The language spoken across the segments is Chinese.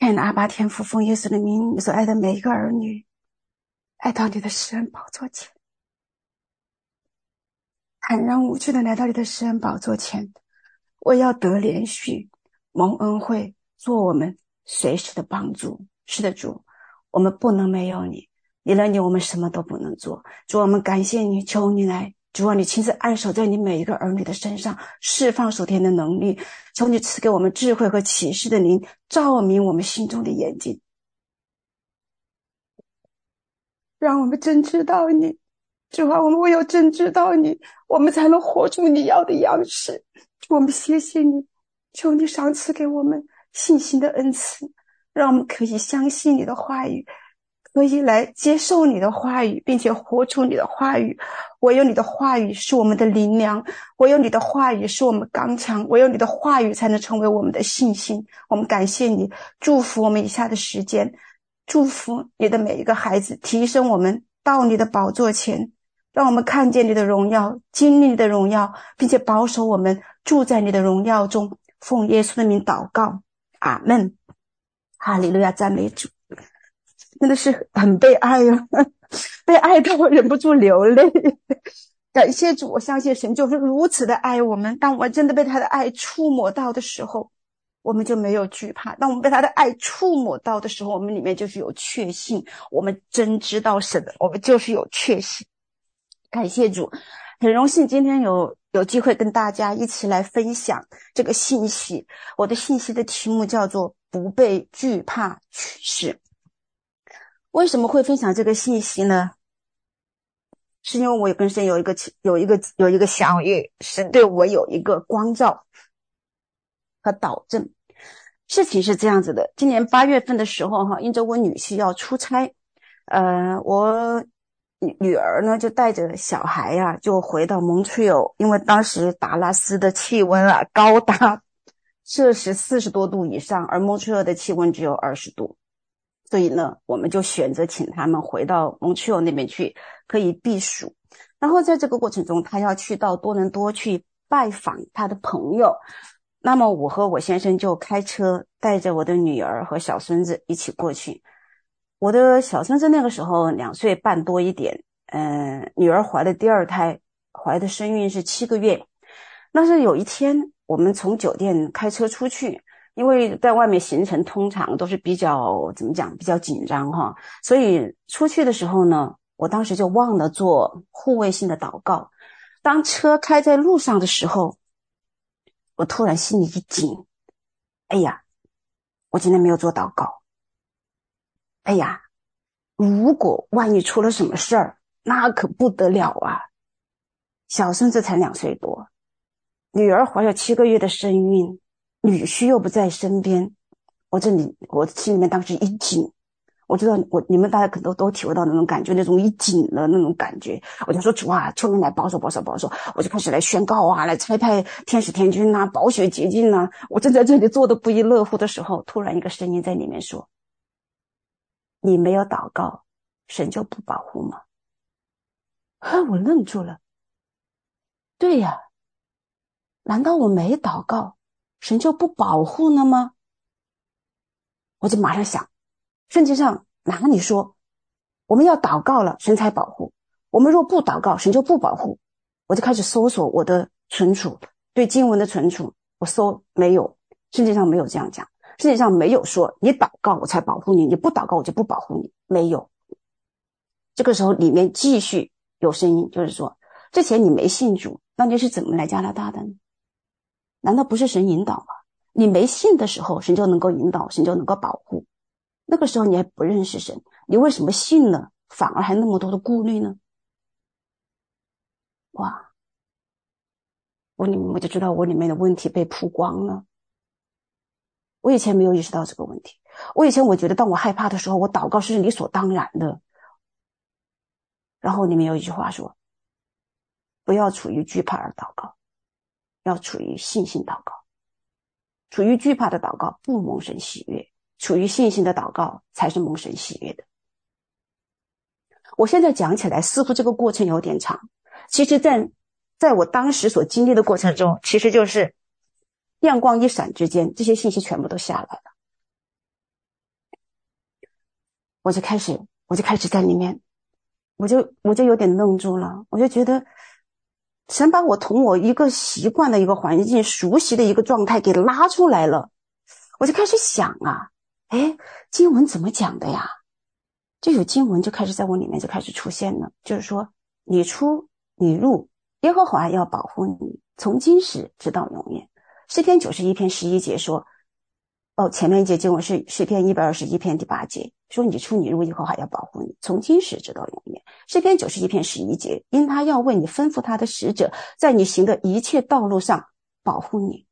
爱的阿爸天父，奉耶稣的名，你所爱的每一个儿女，来到你的施恩宝座前，坦然无惧的来到你的施恩宝座前，我要得怜恤，蒙恩惠，做我们随时的帮助。是的，主，我们不能没有你，离了你，我们什么都不能做。主，我们感谢你，求你来。主啊，你亲自按手在你每一个儿女的身上，释放属天的能力。求你赐给我们智慧和启示的灵，照明我们心中的眼睛，让我们真知道你。主啊，我们唯有真知道你，我们才能活出你要的样式。我们谢谢你，求你赏赐给我们信心的恩赐，让我们可以相信你的话语。可以来接受你的话语，并且活出你的话语。唯有你的话语是我们的灵粮，唯有你的话语是我们刚强，唯有你的话语才能成为我们的信心。我们感谢你，祝福我们以下的时间，祝福你的每一个孩子，提升我们到你的宝座前，让我们看见你的荣耀，经历你的荣耀，并且保守我们住在你的荣耀中。奉耶稣的名祷告，阿门。哈利路亚，赞美主。真的是很被爱呀、啊，被爱到我忍不住流泪。感谢主，我相信神就是如此的爱我们。当我们真的被他的爱触摸到的时候，我们就没有惧怕；当我们被他的爱触摸到的时候，我们里面就是有确信。我们真知道神，我们就是有确信。感谢主，很荣幸今天有有机会跟大家一起来分享这个信息。我的信息的题目叫做“不被惧怕取势”。为什么会分享这个信息呢？是因为我跟神有一个有一个有一个相遇，神对我有一个光照和导正。事情是这样子的：今年八月份的时候，哈，因着我女婿要出差，呃，我女儿呢就带着小孩呀、就回到蒙特利尔，因为当时达拉斯的气温啊高达 摄氏四十多度以上，而蒙特利尔的气温只有二十度。所以呢，我们就选择请他们回到蒙特利尔那边去，可以避暑。然后在这个过程中，他要去到多伦多去拜访他的朋友。那么我和我先生就开车带着我的女儿和小孙子一起过去。我的小孙子那个时候两岁半多一点，嗯、女儿怀了第二胎，怀的身孕是七个月。那是有一天，我们从酒店开车出去。因为在外面行程通常都是比较怎么讲，比较紧张哈，所以出去的时候呢，我当时就忘了做护卫性的祷告。当车开在路上的时候，我突然心里一紧，哎呀，我今天没有做祷告。哎呀，如果万一出了什么事儿，那可不得了啊！小孙子才两岁多，女儿怀有七个月的身孕。女婿又不在身边，我这里我心里面当时一紧，我知道我你们大家可能都都体会到那种感觉，那种一紧的那种感觉，我就说主啊，求你来保守保守保守，我就开始来宣告啊，来差派天使天军呐、啊，宝血洁净呐。我正在这里做的不亦乐乎的时候，突然一个声音在里面说：“你没有祷告，神就不保护吗？”啊，我愣住了。对呀，难道我没祷告？神就不保护了吗？我就马上想，圣经上哪里说我们要祷告了，神才保护？我们若不祷告，神就不保护？我就开始搜索我的存储，对经文的存储，我搜没有，圣经上没有这样讲，圣经上没有说你祷告我才保护你，你不祷告我就不保护你，没有。这个时候里面继续有声音，就是说之前你没信主，那你是怎么来加拿大的呢？难道不是神引导吗？你没信的时候，神就能够引导，神就能够保护。那个时候你还不认识神，你为什么信了，反而还那么多的顾虑呢？哇！我里面我就知道我里面的问题被曝光了。我以前没有意识到这个问题，我以前我觉得当我害怕的时候，我祷告是理所当然的。然后里面有一句话说：“不要处于惧怕而祷告。”要处于信心祷告，处于惧怕的祷告不蒙神喜悦，处于信心的祷告才是蒙神喜悦的。我现在讲起来，似乎这个过程有点长，其实在，在在我当时所经历的过程中，其实就是亮光一闪之间，这些信息全部都下来了。我就开始，我就开始在里面，我就我就有点愣住了，我就觉得神把我从我一个习惯的一个环境、熟悉的一个状态给拉出来了，我就开始想啊，哎，经文怎么讲的呀？就有经文就开始在我里面就开始出现了，就是说你出你入，耶和华要保护你，从今时直到永远。诗篇九十一篇十一节说。哦，前面一节经文是诗篇一百二十一篇第八节，说你出你入，以后还要保护你，从今时直到永远。诗篇九十一篇十一节，因他要为你吩咐他的使者，在你行的一切道路上保护你。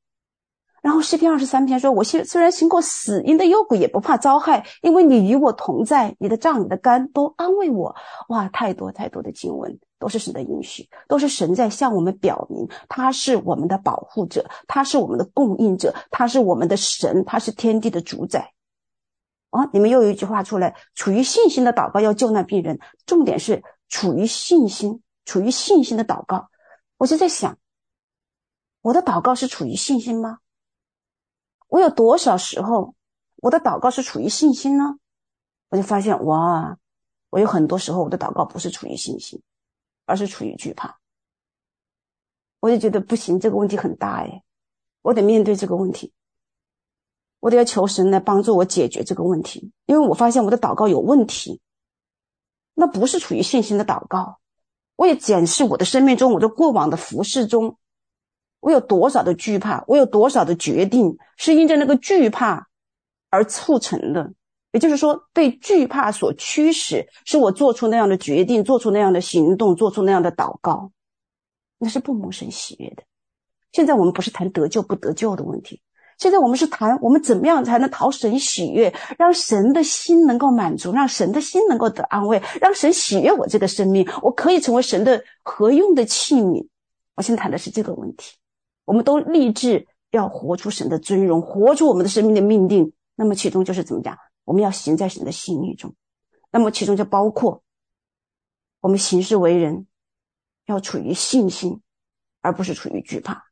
然后诗篇二十三篇说：“我虽虽然行过死荫的幽谷，也不怕遭害，因为你与我同在，你的杖、你的竿都安慰我。”哇，太多太多的经文都是神的应许，都是神在向我们表明，他是我们的保护者，他是我们的供应者，他是我们的神，他是天地的主宰。啊，你们又有一句话出来：处于信心的祷告要救那病人。重点是处于信心，处于信心的祷告。我就在想，我的祷告是处于信心吗？我有多少时候，我的祷告是处于信心呢？我就发现，哇，我有很多时候我的祷告不是处于信心，而是处于惧怕。我就觉得不行，这个问题很大哎，我得面对这个问题，我得要求神来帮助我解决这个问题，因为我发现我的祷告有问题，那不是处于信心的祷告。我也检视我的生命中，我的过往的服饰中。我有多少的惧怕？我有多少的决定是因着那个惧怕而促成的？也就是说，被惧怕所驱使，是我做出那样的决定，做出那样的行动，做出那样的祷告，那是不蒙神喜悦的。现在我们不是谈得救不得救的问题，现在我们是谈我们怎么样才能讨神喜悦，让神的心能够满足，让神的心能够得安慰，让神喜悦我这个生命，我可以成为神的合用的器皿。我现在谈的是这个问题。我们都立志要活出神的尊荣，活出我们的生命的命定。那么其中就是怎么讲？我们要行在神的心意中。那么其中就包括我们行事为人要处于信心，而不是处于惧怕。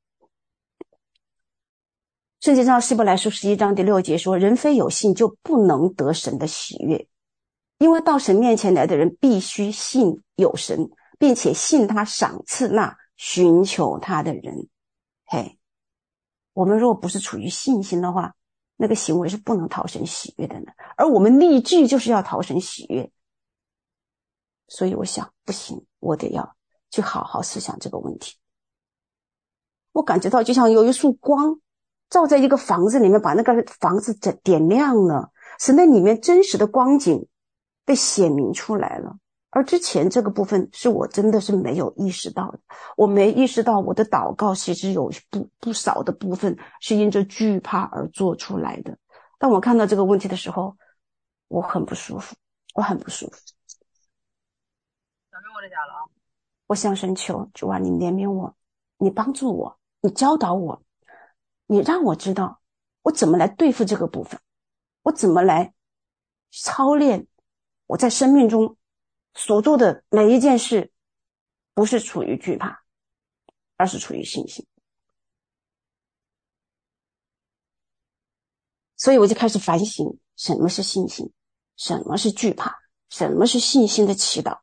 圣经上希伯来书十一章第六节说：“人非有信，就不能得神的喜悦，因为到神面前来的人必须信有神，并且信他赏赐那寻求他的人。”嘿，我们若不是处于信心的话，那个行为是不能讨神喜悦的呢。而我们立志就是要讨神喜悦，所以我想不行，我得要去好好思想这个问题。我感觉到就像有一束光照在一个房子里面，把那个房子点点亮了，使那里面真实的光景被显明出来了。而之前这个部分是我真的是没有意识到的，我没意识到我的祷告其实有不不少的部分是因着惧怕而做出来的。当我看到这个问题的时候，我很不舒服，我很不舒服。小妹，我的家了啊！我向神求主啊，你怜悯我，你帮助我，你教导我，你让我知道我怎么来对付这个部分，我怎么来操练我在生命中。所做的每一件事，不是处于惧怕，而是处于信心。所以我就开始反省：什么是信心？什么是惧怕？什么是信心的祈祷？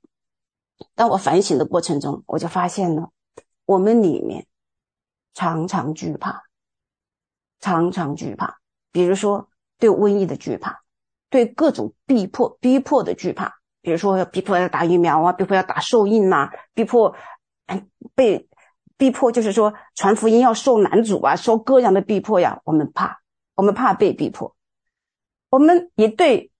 当我反省的过程中，我就发现了，我们里面常常惧怕，常常惧怕。比如说，对瘟疫的惧怕，对各种逼迫、逼迫的惧怕。比如说，要逼迫要打疫苗啊，逼迫要打受印呐，逼迫，被逼迫就是说传福音要受难主啊，受各样的逼迫呀。我们怕，我们怕被逼迫。我们也对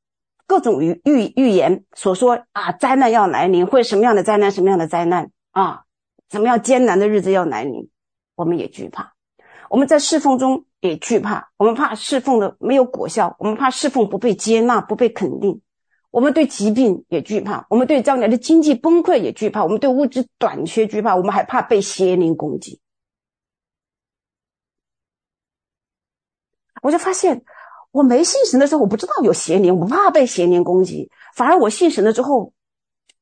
各种预预预言所说啊，灾难要来临，会什么样的灾难，什么样的灾难啊，怎么样艰难的日子要来临，我们也惧怕。我们在侍奉中也惧怕，我们怕侍奉的没有果效，我们怕侍奉不被接纳，不被肯定。我们对疾病也惧怕，我们对将来的经济崩溃也惧怕，我们对物质短缺惧怕，我们还怕被邪灵攻击。我就发现，我没信神的时候，我不知道有邪灵，我不怕被邪灵攻击；反而我信神了之后，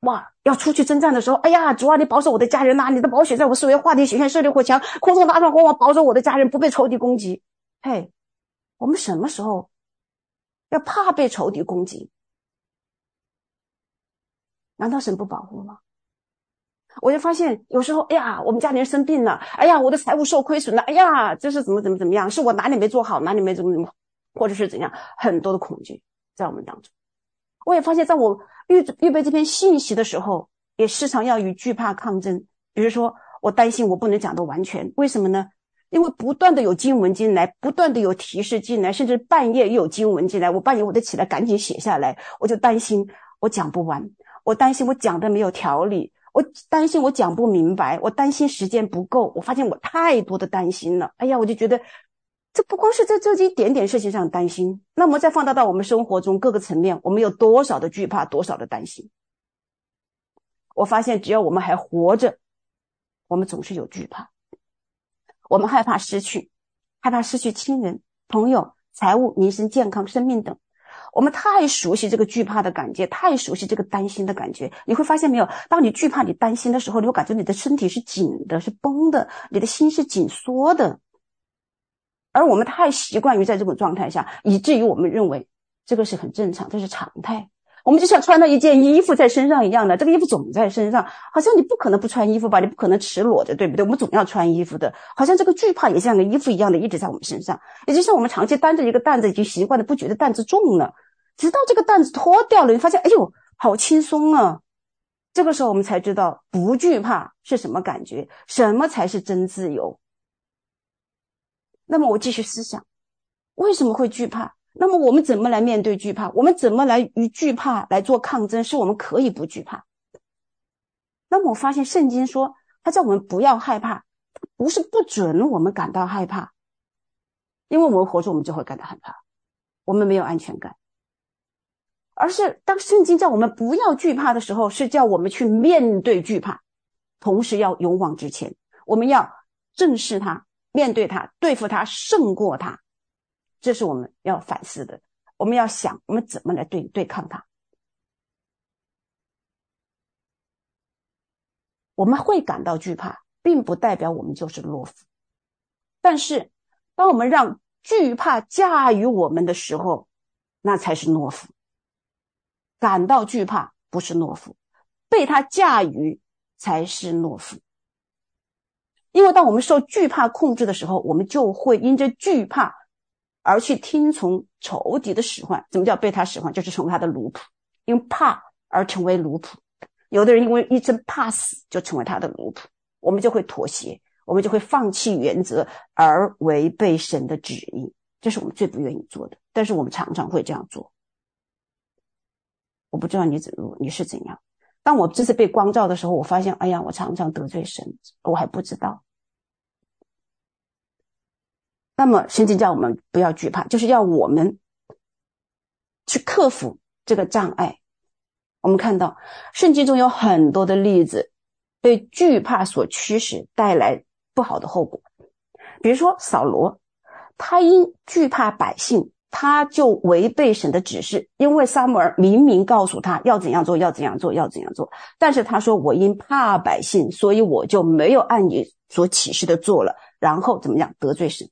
哇，要出去征战的时候，哎呀，主啊，你保守我的家人呐、你的宝血在我四围画地血线，设立火墙，空中大帐火网，保守我的家人不被仇敌攻击。嘿，我们什么时候要怕被仇敌攻击？难道神不保护吗？我就发现有时候，哎呀，我们家里人生病了，哎呀，我的财务受亏损了，哎呀，这是怎么怎么怎么样？是我哪里没做好，哪里没怎么怎么，或者是怎样？很多的恐惧在我们当中。我也发现，在我预预备这篇信息的时候，也时常要与惧怕抗争。比如说，我担心我不能讲的完全，为什么呢？因为不断的有经文进来，不断的有提示进来，甚至半夜又有经文进来，我半夜我得起来赶紧写下来，我就担心我讲不完，我担心我讲的没有条理，我担心我讲不明白，我担心时间不够。我发现我太多的担心了，哎呀，我就觉得这不光是在这一点点事情上担心，那么再放大到我们生活中各个层面，我们有多少的惧怕，多少的担心？我发现只要我们还活着，我们总是有惧怕。我们害怕失去，害怕失去亲人、朋友、财务、民生、健康、生命等。我们太熟悉这个惧怕的感觉，太熟悉这个担心的感觉。你会发现没有？当你惧怕、你担心的时候，你会感觉你的身体是紧的，是绷的，你的心是紧缩的。而我们太习惯于在这种状态下，以至于我们认为这个是很正常，这是常态。我们就像穿了一件衣服在身上一样的，这个衣服总在身上，好像你不可能不穿衣服吧？你不可能赤裸着，对不对？我们总要穿衣服的，好像这个惧怕也像个衣服一样的，一直在我们身上。也就像我们长期担着一个担子，已经习惯了，不觉得担子重了，直到这个担子脱掉了，你发现，哎呦，好轻松啊！这个时候我们才知道，不惧怕是什么感觉，什么才是真自由。那么我继续思想，为什么会惧怕？那么我们怎么来面对惧怕？我们怎么来与惧怕来做抗争？是我们可以不惧怕。那么我发现圣经说，他叫我们不要害怕，不是不准我们感到害怕，因为我们活着，我们就会感到害怕，我们没有安全感。而是当圣经叫我们不要惧怕的时候，是叫我们去面对惧怕，同时要勇往直前，我们要正视它，面对他，对付他，胜过他。这是我们要反思的，我们要想我们怎么来对对抗他。我们会感到惧怕，并不代表我们就是懦夫。但是，当我们让惧怕驾驭我们的时候，那才是懦夫。感到惧怕不是懦夫，被他驾驭才是懦夫。因为当我们受惧怕控制的时候，我们就会因着惧怕。而去听从仇敌的使唤，怎么叫被他使唤？就是成为他的奴仆，因怕而成为奴仆。有的人因为一生怕死，就成为他的奴仆。我们就会妥协，我们就会放弃原则，而违背神的旨意。这是我们最不愿意做的，但是我们常常会这样做。我不知道你怎，你是怎样？当我这次被光照的时候，我发现，哎呀，我常常得罪神，我还不知道。那么，圣经叫我们不要惧怕，就是要我们去克服这个障碍。我们看到圣经中有很多的例子，被惧怕所驱使，带来不好的后果。比如说扫罗，他因惧怕百姓，他就违背神的指示，因为撒母耳明明告诉他要怎样做，要怎样做，要怎样做，但是他说：“我因怕百姓，所以我就没有按你所启示的做了。”然后怎么样得罪神？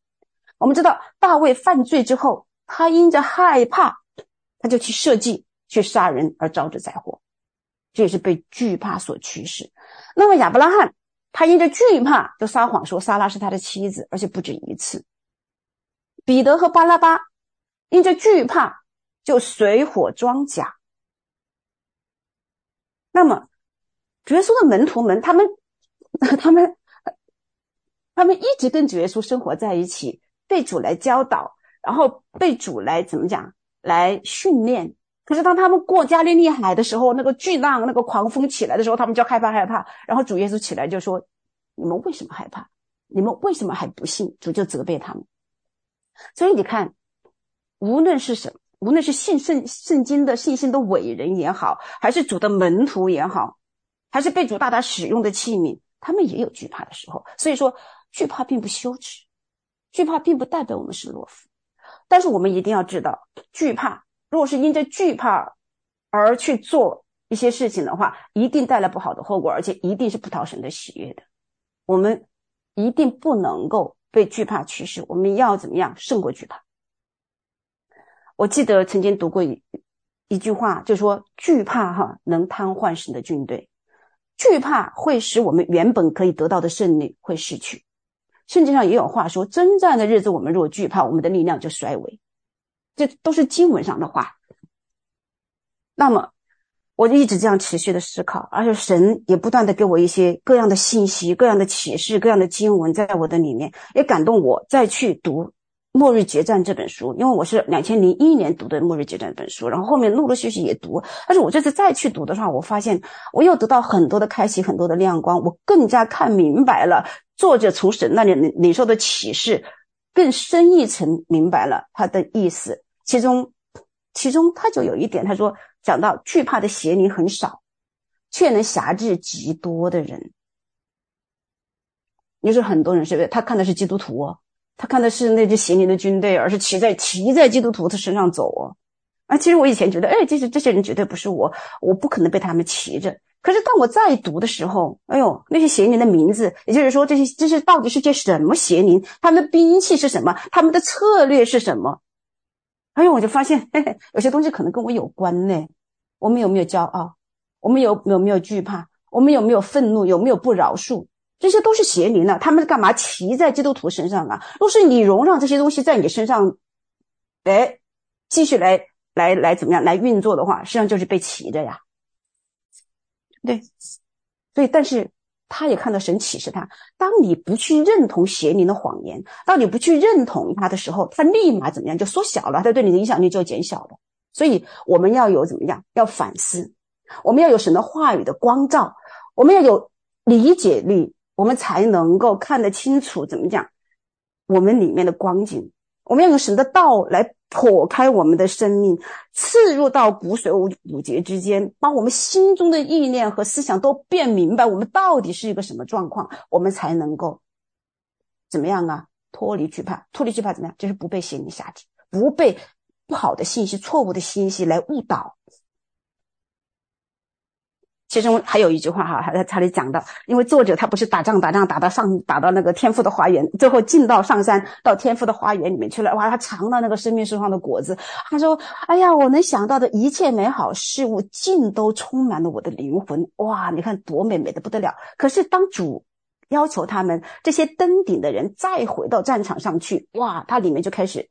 我们知道大卫犯罪之后，他因着害怕，他就去设计去杀人而招致灾祸，这也是被惧怕所驱使。那么亚伯拉罕，他因着惧怕就撒谎说撒拉是他的妻子，而且不止一次。彼得和巴拉巴因着惧怕就水火装甲。那么主耶稣的门徒们，他们 他们他们一直跟主耶稣生活在一起。被主来教导，然后被主来怎么讲？来训练。可是当他们过加利利海的时候，那个巨浪、那个狂风起来的时候，他们就害怕害怕。然后主耶稣起来就说：“你们为什么害怕？你们为什么还不信？”主就责备他们。所以你看，无论是什么，无论是信圣圣经的信心的伟人也好，还是主的门徒也好，还是被主大大使用的器皿，他们也有惧怕的时候。所以说，惧怕并不羞耻。惧怕并不代表我们是懦夫，但是我们一定要知道，惧怕如果是因着惧怕而去做一些事情的话，一定带来不好的后果，而且一定是不讨神的喜悦的。我们一定不能够被惧怕驱使，我们要怎么样胜过惧怕？我记得曾经读过一一句话，就说惧怕哈能瘫痪神的军队，惧怕会使我们原本可以得到的胜利会失去。圣经上也有话说，征战的日子我们若惧怕，我们的力量就衰微。这都是经文上的话。那么。我就一直这样持续的思考，而且神也不断的给我一些各样的信息、各样的启示、各样的经文，在我的里面也感动我再去读《末日决战》这本书，因为我是两千零一年读的《末日决战》这本书，然后后面陆陆续续也读，但是我这次再去读的话，我发现我又得到很多的开启，很多的亮光，我更加看明白了作者从神那里领领受的启示，更深一层明白了他的意思，其中，其中他就有一点，他说。讲到惧怕的邪灵很少，却能辖制极多的人。你说很多人是不是？他看的是基督徒哦，他看的是那支邪灵的军队，而是骑在骑在基督徒的身上走哦。啊，其实我以前觉得，哎，这些这些人绝对不是我，我不可能被他们骑着。可是当我再读的时候，哎呦，那些邪灵的名字，也就是说，这些这些到底是些什么邪灵？他们的兵器是什么？他们的策略是什么？哎呦，我就发现，嘿嘿，有些东西可能跟我有关呢。我们有没有骄傲？我们有有没有惧怕？我们有没有愤怒？有没有不饶恕？这些都是邪灵呢。他们是干嘛骑在基督徒身上啊？若是你容让这些东西在你身上，哎，继续来来来怎么样来运作的话，实际上就是被骑着呀。对，所以但是。他也看到神启示他，当你不去认同邪灵的谎言，当你不去认同他的时候，他立马怎么样就缩小了，他对你的影响力就减小了。所以我们要有怎么样？要反思，我们要有神的话语的光照，我们要有理解力，我们才能够看得清楚怎么讲我们里面的光景。我们要用神的道来破开我们的生命，刺入到骨髓五骨节之间，把我们心中的意念和思想都变明白，我们到底是一个什么状况，我们才能够怎么样啊？脱离惧怕，脱离惧怕怎么样？就是不被邪灵辖制，不被不好的信息、错误的信息来误导。其中还有一句话哈，还在他里讲到，因为作者他不是打仗打仗打到上打到那个天父的花园，最后进到上山到天父的花园里面去了，哇，他尝到那个生命树上的果子，他说：“哎呀，我能想到的一切美好事物，尽都充满了我的灵魂，哇，你看多美美的不得了。”可是当主要求他们这些登顶的人再回到战场上去，哇，他里面就开始。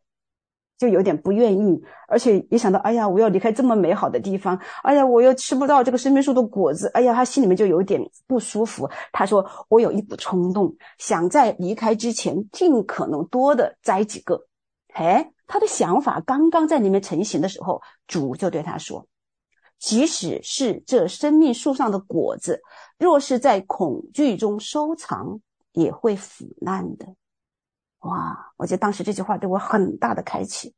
就有点不愿意，而且一想到，哎呀，我要离开这么美好的地方，哎呀，我又吃不到这个生命树的果子，哎呀，他心里面就有点不舒服。他说：“我有一股冲动，想在离开之前尽可能多的摘几个。”哎，他的想法刚刚在里面成型的时候，主就对他说：“即使是这生命树上的果子，若是在恐惧中收藏，也会腐烂的。”哇！我觉得当时这句话对我很大的开启。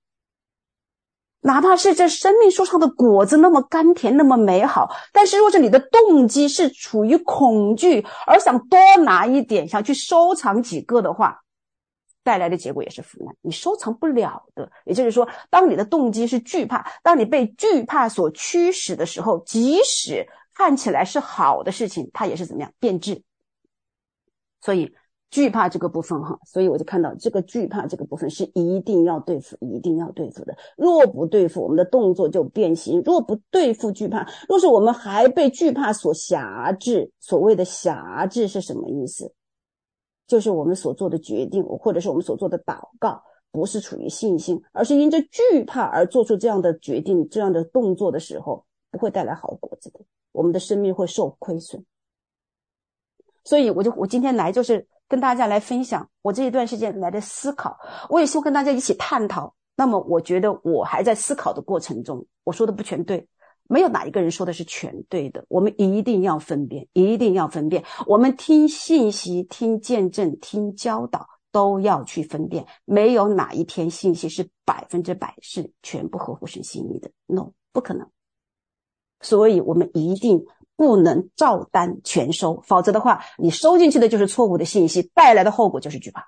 哪怕是这生命树上的果子那么甘甜，那么美好，但是若是你的动机是处于恐惧，而想多拿一点，想去收藏几个的话，带来的结果也是腐烂，你收藏不了的。也就是说，当你的动机是惧怕，当你被惧怕所驱使的时候，即使看起来是好的事情，它也是怎么样变质。所以。惧怕这个部分哈，所以我就看到这个惧怕这个部分是一定要对付，一定要对付的。若不对付，我们的动作就变形；若不对付惧怕，若是我们还被惧怕所辖制，所谓的辖制是什么意思？就是我们所做的决定，或者是我们所做的祷告，不是处于信心，而是因着惧怕而做出这样的决定、这样的动作的时候，不会带来好果子的。我们的生命会受亏损。所以，我就我今天来就是。跟大家来分享我这一段时间来的思考，我也希望跟大家一起探讨。那么，我觉得我还在思考的过程中，我说的不全对，没有哪一个人说的是全对的。我们一定要分辨，一定要分辨。我们听信息、听见证、听教导，都要去分辨。没有哪一篇信息是百分之百是全部合乎神心意的，no，不可能。所以我们一定。不能照单全收，否则的话，你收进去的就是错误的信息，带来的后果就是惧怕。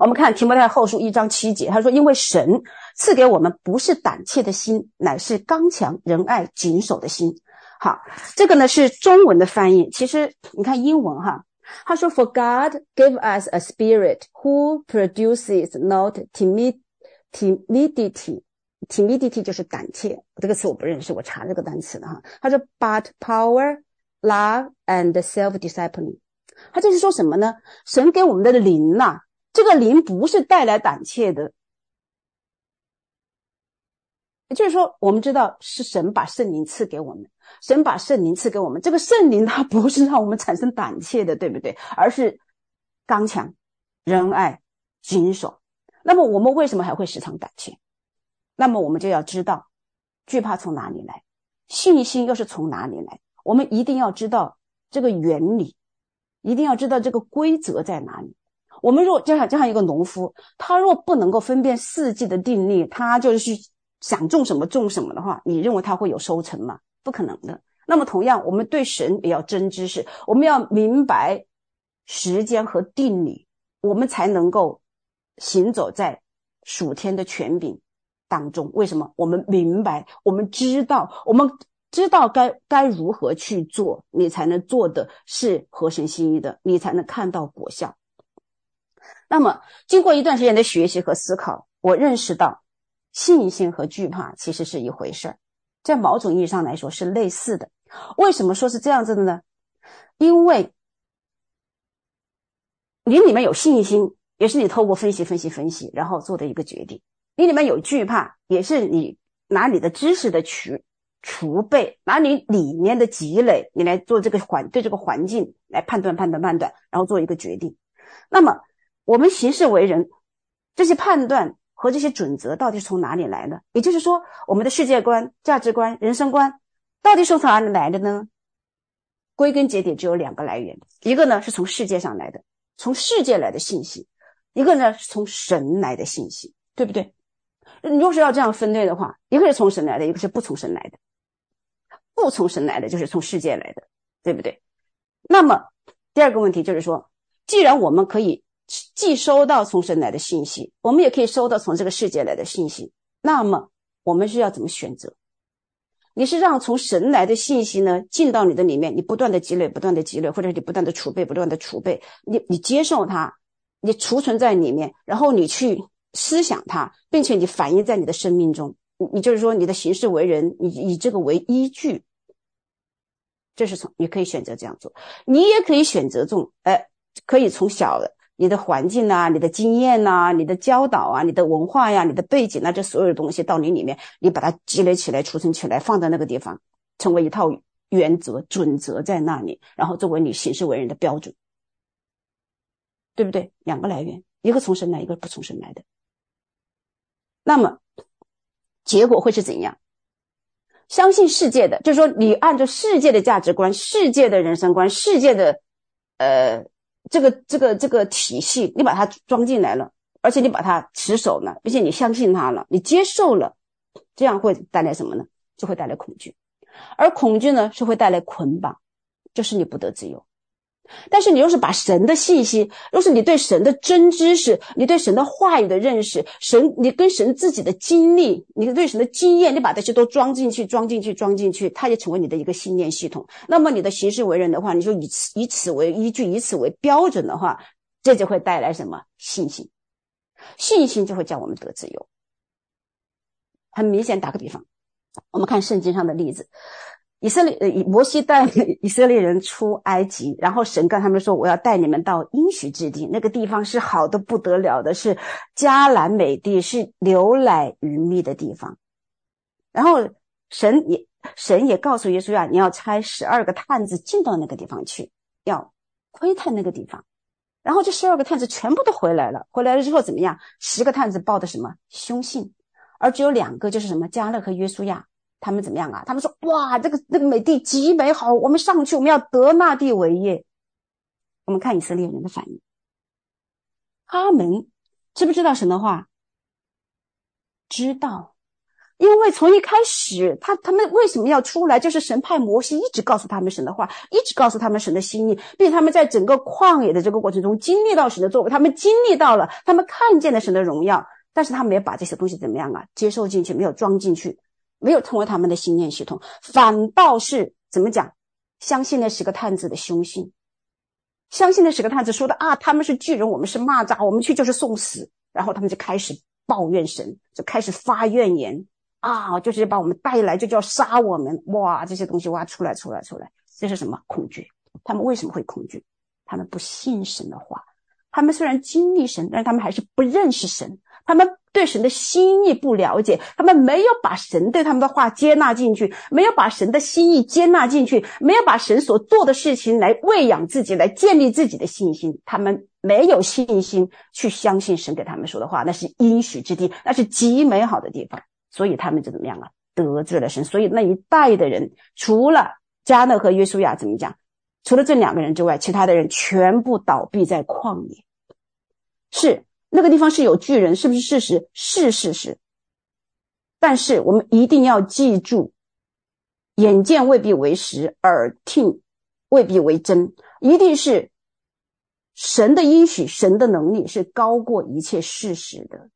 我们看提摩太后书一章七节，他说：“因为神赐给我们不是胆怯的心，乃是刚强、仁爱、谨守的心。”好，这个呢是中文的翻译。其实你看英文哈，他说：“For God gave us a spirit who produces not timid timidity timidity 就是胆怯，这个词我不认识，我查这个单词的哈。他说，but power, love and self-discipline，他这是说什么呢？神给我们的灵呐、这个灵不是带来胆怯的，也就是说，我们知道是神把圣灵赐给我们，神把圣灵赐给我们，这个圣灵它不是让我们产生胆怯的，对不对？而是刚强、仁爱、谨守。那么我们为什么还会时常胆怯？那么我们就要知道，惧怕从哪里来，信心又是从哪里来？我们一定要知道这个原理，一定要知道这个规则在哪里。我们若就像就像一个农夫，他若不能够分辨四季的定律，他就是想种什么种什么的话，你认为他会有收成吗？不可能的。那么同样，我们对神也要真知识，我们要明白时间和定理，我们才能够行走在属天的权柄当中，为什么？我们明白，我们知道，我们知道该该如何去做，你才能做的是合神心意的，你才能看到果效。那么，经过一段时间的学习和思考，我认识到，信心和惧怕其实是一回事儿，在某种意义上来说是类似的。为什么说是这样子的呢？因为你里面有信心，也是你透过分析、分析、分析，然后做的一个决定。你里面有惧怕，也是你拿你的知识的储储备，拿你里面的积累，你来做这个环对这个环境来判断判断判断，然后做一个决定。那么我们行事为人，这些判断和这些准则到底是从哪里来的？也就是说，我们的世界观、价值观、人生观到底是从哪里来的呢？归根结底只有两个来源，一个呢是从世界上来的，从世界来的信息；一个呢是从神来的信息，对不对？你若是要这样分类的话，一个是从神来的，一个是不从神来的。不从神来的就是从世界来的，对不对？那么第二个问题就是说，既然我们可以既收到从神来的信息，我们也可以收到从这个世界来的信息，那么我们是要怎么选择？你是让从神来的信息呢进到你的里面，你不断的积累，不断的积累，或者你不断的储备，不断的储备，你你接受它，你储存在里面，然后你去。思想它，并且你反映在你的生命中，你你就是说你的行事为人，你以这个为依据，这是从你可以选择这样做，你也可以选择这种，哎，可以从小的你的环境啊、你的经验啊、你的教导啊、你的文化呀、你的背景啊，这所有的东西到你里面，你把它积累起来、储存起来，放在那个地方，成为一套原则、准则在那里，然后作为你行事为人的标准，对不对？两个来源，一个从神来，一个不从神来的。那么，结果会是怎样？相信世界的，就是说，你按照世界的价值观、世界的人生观、世界的，呃，这个这个这个体系，你把它装进来了，而且你把它持守了，并且你相信它了，你接受了，这样会带来什么呢？就会带来恐惧，而恐惧呢，是会带来捆绑，就是你不得自由。但是你要是把神的信息，若是你对神的真知识，你对神的话语的认识，神你跟神自己的经历，你对神的经验，你把这些都装进去，装进去，装进去，它也成为你的一个信念系统。那么你的行事为人的话，你就以此以此为依据，以此为标准的话，这就会带来什么信心？信心就会叫我们得自由。很明显，打个比方，我们看圣经上的例子。以色列呃，摩西带 以色列人出埃及，然后神跟他们说：“我要带你们到应许之地，那个地方是好的不得了的，是迦南美地，是牛奶与蜜的地方。”然后神也神也告诉耶稣亚：“你要差十二个探子进到那个地方去，要窥探那个地方。”然后这十二个探子全部都回来了，回来了之后怎么样？十个探子报的什么凶信，而只有两个就是什么加勒和约书亚。他们怎么样啊？他们说：“哇，这个这个美地极美好，我们上去，我们要得那地为业。”我们看以色列人的反应，他们知不知道神的话？知道，因为从一开始，他他们为什么要出来？就是神派摩西一直告诉他们神的话，一直告诉他们神的心意，并且他们在整个旷野的这个过程中经历到神的作为，他们经历到了，他们看见了神的荣耀，但是他没有把这些东西怎么样啊？接受进去，没有装进去。没有成为他们的信念系统，反倒是怎么讲？相信那十个探子的凶信，相信那十个探子说的啊，他们是巨人，我们是蚂蚱，我们去就是送死。然后他们就开始抱怨神，就开始发怨言啊，就是把我们带来就叫杀我们，哇，这些东西哇出来出来出来，这是什么恐惧？他们为什么会恐惧？他们不信神的话，他们虽然经历神，但是他们还是不认识神。他们对神的心意不了解，他们没有把神对他们的话接纳进去，没有把神的心意接纳进去，没有把神所做的事情来喂养自己，来建立自己的信心。他们没有信心去相信神给他们说的话，那是应许之地，那是极美好的地方。所以他们就怎么样啊？得罪了神。所以那一代的人，除了加勒和约书亚怎么讲？除了这两个人之外，其他的人全部倒闭在旷野。是。那个地方是有巨人，是不是事实？是事实。但是我们一定要记住，眼见未必为实，耳听未必为真，一定是神的应许，神的能力是高过一切事实的。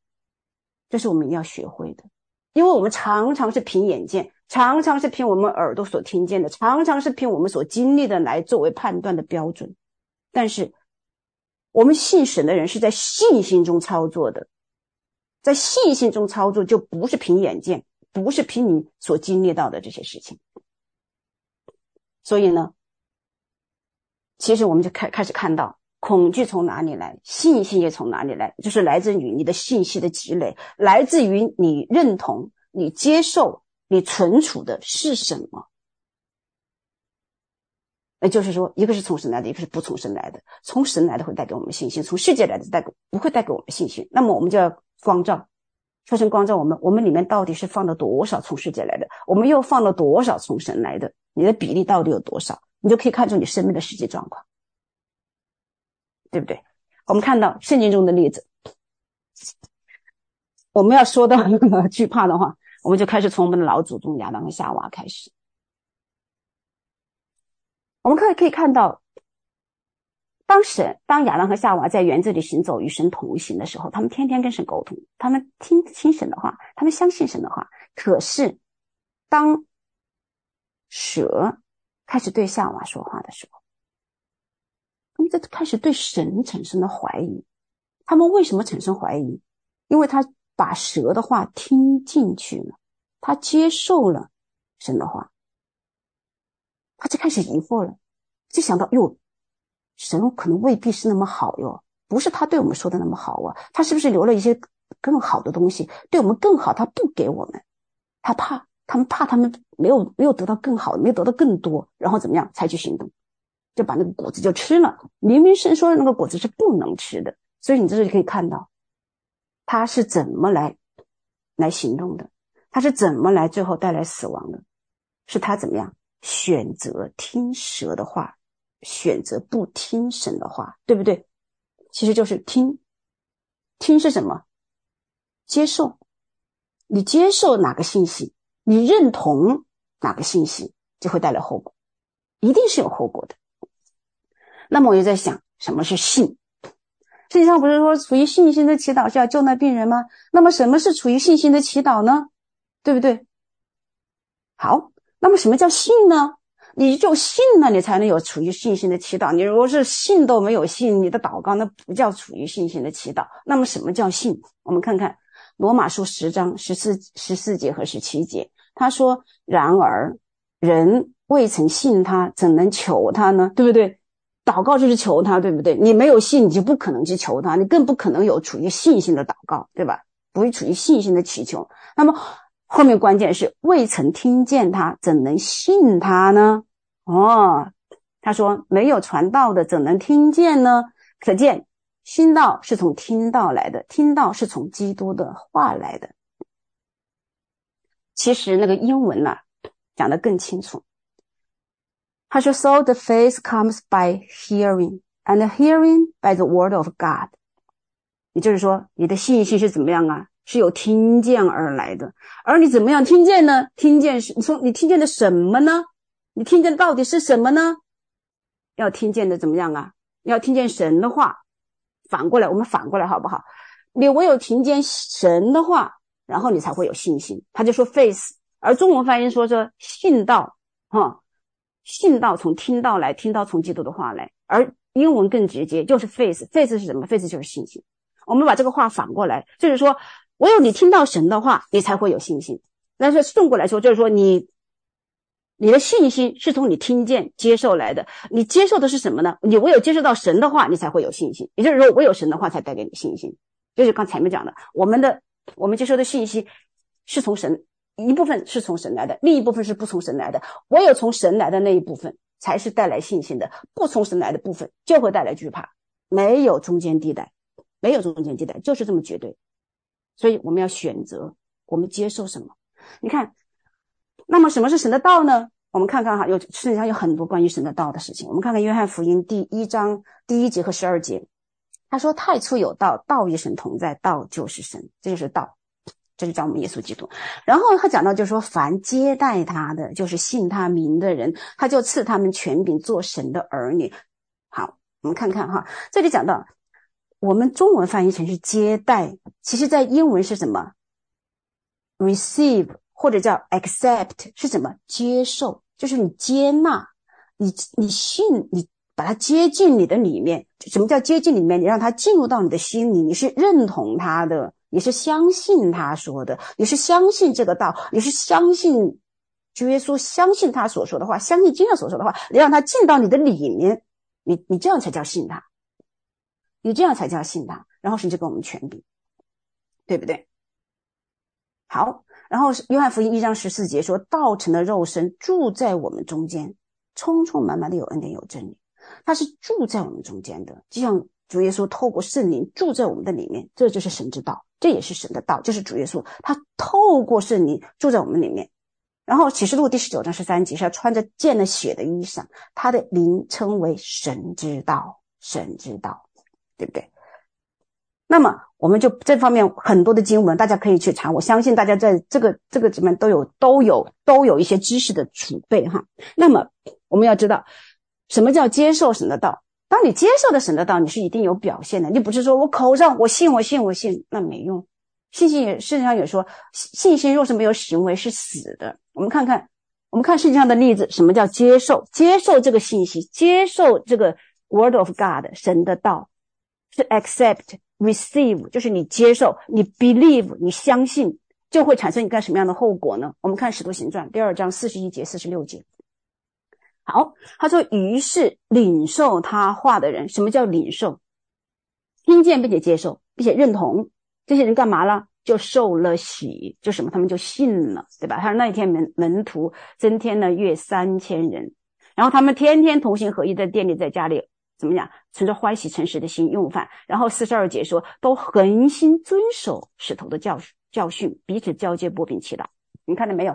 这是我们一定要学会的，因为我们常常是凭眼见，常常是凭我们耳朵所听见的，常常是凭我们所经历的来作为判断的标准，但是。我们信神的人是在信心中操作的，在信心中操作就不是凭眼见，不是凭你所经历到的这些事情。所以呢，其实我们就开开始看到恐惧从哪里来，信心也从哪里来，就是来自于你的信息的积累，来自于你认同、你接受、你存储的是什么。也就是说，一个是从神来的，一个是不从神来的。从神来的会带给我们信心，从世界来的带给不会带给我们信心。那么我们就要光照，求神光照我们。我们里面到底是放了多少从世界来的？我们又放了多少从神来的？你的比例到底有多少？你就可以看出你生命的实际状况，对不对？我们看到圣经中的例子，我们要说到那 个惧怕的话，我们就开始从我们的老祖宗亚当和夏娃开始。我们可以可以看到，当神当亚当和夏娃在园子里行走与神同行的时候，他们天天跟神沟通，他们听听神的话，他们相信神的话。可是，当蛇开始对夏娃说话的时候，他们就开始对神产生了怀疑。他们为什么产生怀疑？因为他把蛇的话听进去了，他接受了神的话。他就开始疑惑了，就想到哟，神可能未必是那么好哟，不是他对我们说的那么好啊，他是不是留了一些更好的东西对我们更好，他不给我们，他怕他们怕他们没有没有得到更好，没有得到更多，然后怎么样采取行动，就把那个果子就吃了。明明神说那个果子是不能吃的，所以你这里可以看到他是怎么来来行动的，他是怎么来最后带来死亡的，是他怎么样？选择听蛇的话，选择不听神的话，对不对？其实就是听，听是什么？接受。你接受哪个信息，你认同哪个信息，就会带来后果，一定是有后果的。那么我就在想，什么是信？实际上不是说处于信心的祈祷是要救那病人吗？那么什么是处于信心的祈祷呢？对不对？好。那么什么叫信呢？你就信了，你才能有处于信心的祈祷。你如果是信都没有信，你的祷告那不叫处于信心的祈祷。那么什么叫信？我们看看罗马书十章十四十四节和十七节，他说：“然而人未曾信他，怎能求他呢？对不对？祷告就是求他，对不对？你没有信，你就不可能去求他，你更不可能有处于信心的祷告，对吧？不会处于信心的祈求。那么。”后面关键是未曾听见他，怎能信他呢？哦，他说没有传道的，怎能听见呢？可见信道是从听道来的，听道是从基督的话来的。其实那个英文呢、啊，讲得更清楚。他说：“So the faith comes by hearing, and hearing by the word of God。”也就是说，你的信心是怎么样啊？是有听见而来的，而你怎么样听见呢？听见是，你说你听见的什么呢？你听见的到底是什么呢？要听见的怎么样啊？要听见神的话。反过来，我们反过来好不好？你唯有听见神的话，然后你才会有信心。他就说 face，而中文翻译说说信道，哈，信道从听到来，听到从基督的话来，而英文更直接，就是 face，face 是什么？face 就是信心。我们把这个话反过来，就是说。唯有你听到神的话，你才会有信心。但是顺过来说，就是说你你的信心是从你听见接受来的。你接受的是什么呢？你唯有接受到神的话，你才会有信心。也就是说，唯有神的话才带给你信心。就是刚才前面讲的，我们的我们接受的信息是从神一部分是从神来的，另一部分是不从神来的。唯有从神来的那一部分才是带来信心的，不从神来的部分就会带来惧怕。没有中间地带，没有中间地带，就是这么绝对。所以我们要选择，我们接受什么？你看，那么什么是神的道呢？我们看看哈，有世界上有很多关于神的道的事情。我们看看约翰福音第一章第一节和十二节，他说：“太初有道，道与神同在，道就是神，这就是道，这就叫我们耶稣基督。”然后他讲到，就是说，凡接待他的，就是信他名的人，他就赐他们权柄做神的儿女。好，我们看看哈，这里讲到。我们中文翻译成是接待，其实在英文是什么？receive 或者叫 accept 是什么？接受，就是你接纳，你你信，你把它接进你的里面。什么叫接进里面？你让它进入到你的心里，你是认同他的，你是相信他说的，你是相信这个道，你是相信主耶稣，相信他所说的话，相信经上所说的话，你让他进到你的里面，你你这样才叫信他。你这样才叫信他，然后神就给我们权柄，对不对？好，然后约翰福音一章十四节说：“道成了肉身，住在我们中间，充充满满的有恩典有真理。”他是住在我们中间的，就像主耶稣透过圣灵住在我们的里面，这就是神之道，这也是神的道，就是主耶稣他透过圣灵住在我们里面。然后启示录第十九章十三节是穿着见了血的衣裳，他的名称为神之道，神之道。对不对？那么我们就这方面很多的经文，大家可以去查。我相信大家在这个这个里面都有都有都有一些知识的储备哈。那么我们要知道什么叫接受神的道。当你接受的神的道，你是一定有表现的。你不是说我口上我信我信我信，那没用。信心也圣经上也说，信心若是没有行为是死的。我们看看，我们看圣经上的例子，什么叫接受？接受这个信息，接受这个 Word of God 神的道。Accept receive，就是你接受，你 believe，你相信，就会产生一个什么样的后果呢？我们看《使徒行传》第二章四十一节、四十六节。好，他说：“于是领受他话的人，什么叫领受？听见并且接受，并且认同，这些人干嘛了？就受了喜，就什么？他们就信了，对吧？他说那一天门门徒增添了约三千人，然后他们天天同心合意在店里，在家里。”怎么讲？存着欢喜诚实的心用饭，然后四十二节说，都恒心遵守使徒的教教训，彼此交接擘饼祈祷。你看到没有？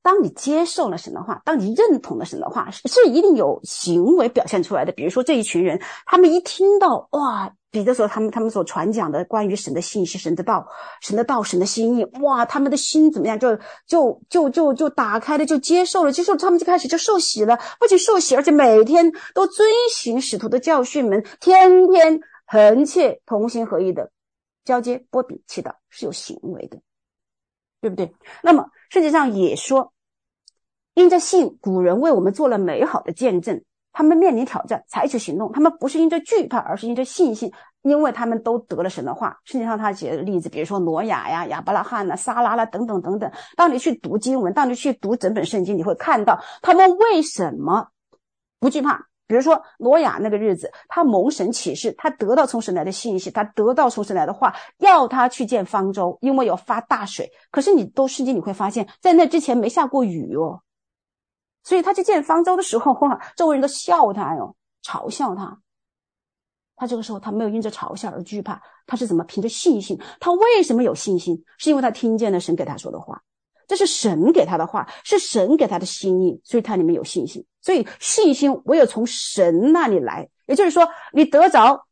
当你接受了神的话，当你认同了神的话，是一定有行为表现出来的。比如说这一群人，他们一听到哇，彼得说他们他们所传讲的关于神的信息、神的道、神的道、神的心意，哇，他们的心怎么样？就就就就就打开了，就接受了，接受，他们就开始就受洗了，不仅受洗，而且每天都遵行使徒的教训们，天天恒切同心合意的交接、波比、祈祷，是有行为的。对不对？那么圣经上也说，因着信，古人为我们做了美好的见证。他们面临挑战，采取行动。他们不是因着惧怕，而是因着信心，因为他们都得了神的话。圣经上他举的例子，比如说挪亚呀、亚伯拉罕呐、撒拉啦等等等等。当你去读经文，当你去读整本圣经，你会看到他们为什么不惧怕。比如说挪亚那个日子，他蒙神启示，他得到从神来的信息，他得到从神来的话，要他去建方舟，因为要发大水。可是你读圣经，你会发现在那之前没下过雨哦，所以他去见方舟的时候，哇，周围人都笑他哟，嘲笑他。他这个时候他没有因着嘲笑而惧怕，他是怎么凭着信心？他为什么有信心？是因为他听见了神给他说的话。这是神给他的话，是神给他的心意，所以他里面有信心。所以信心唯有从神那里来，也就是说，你得着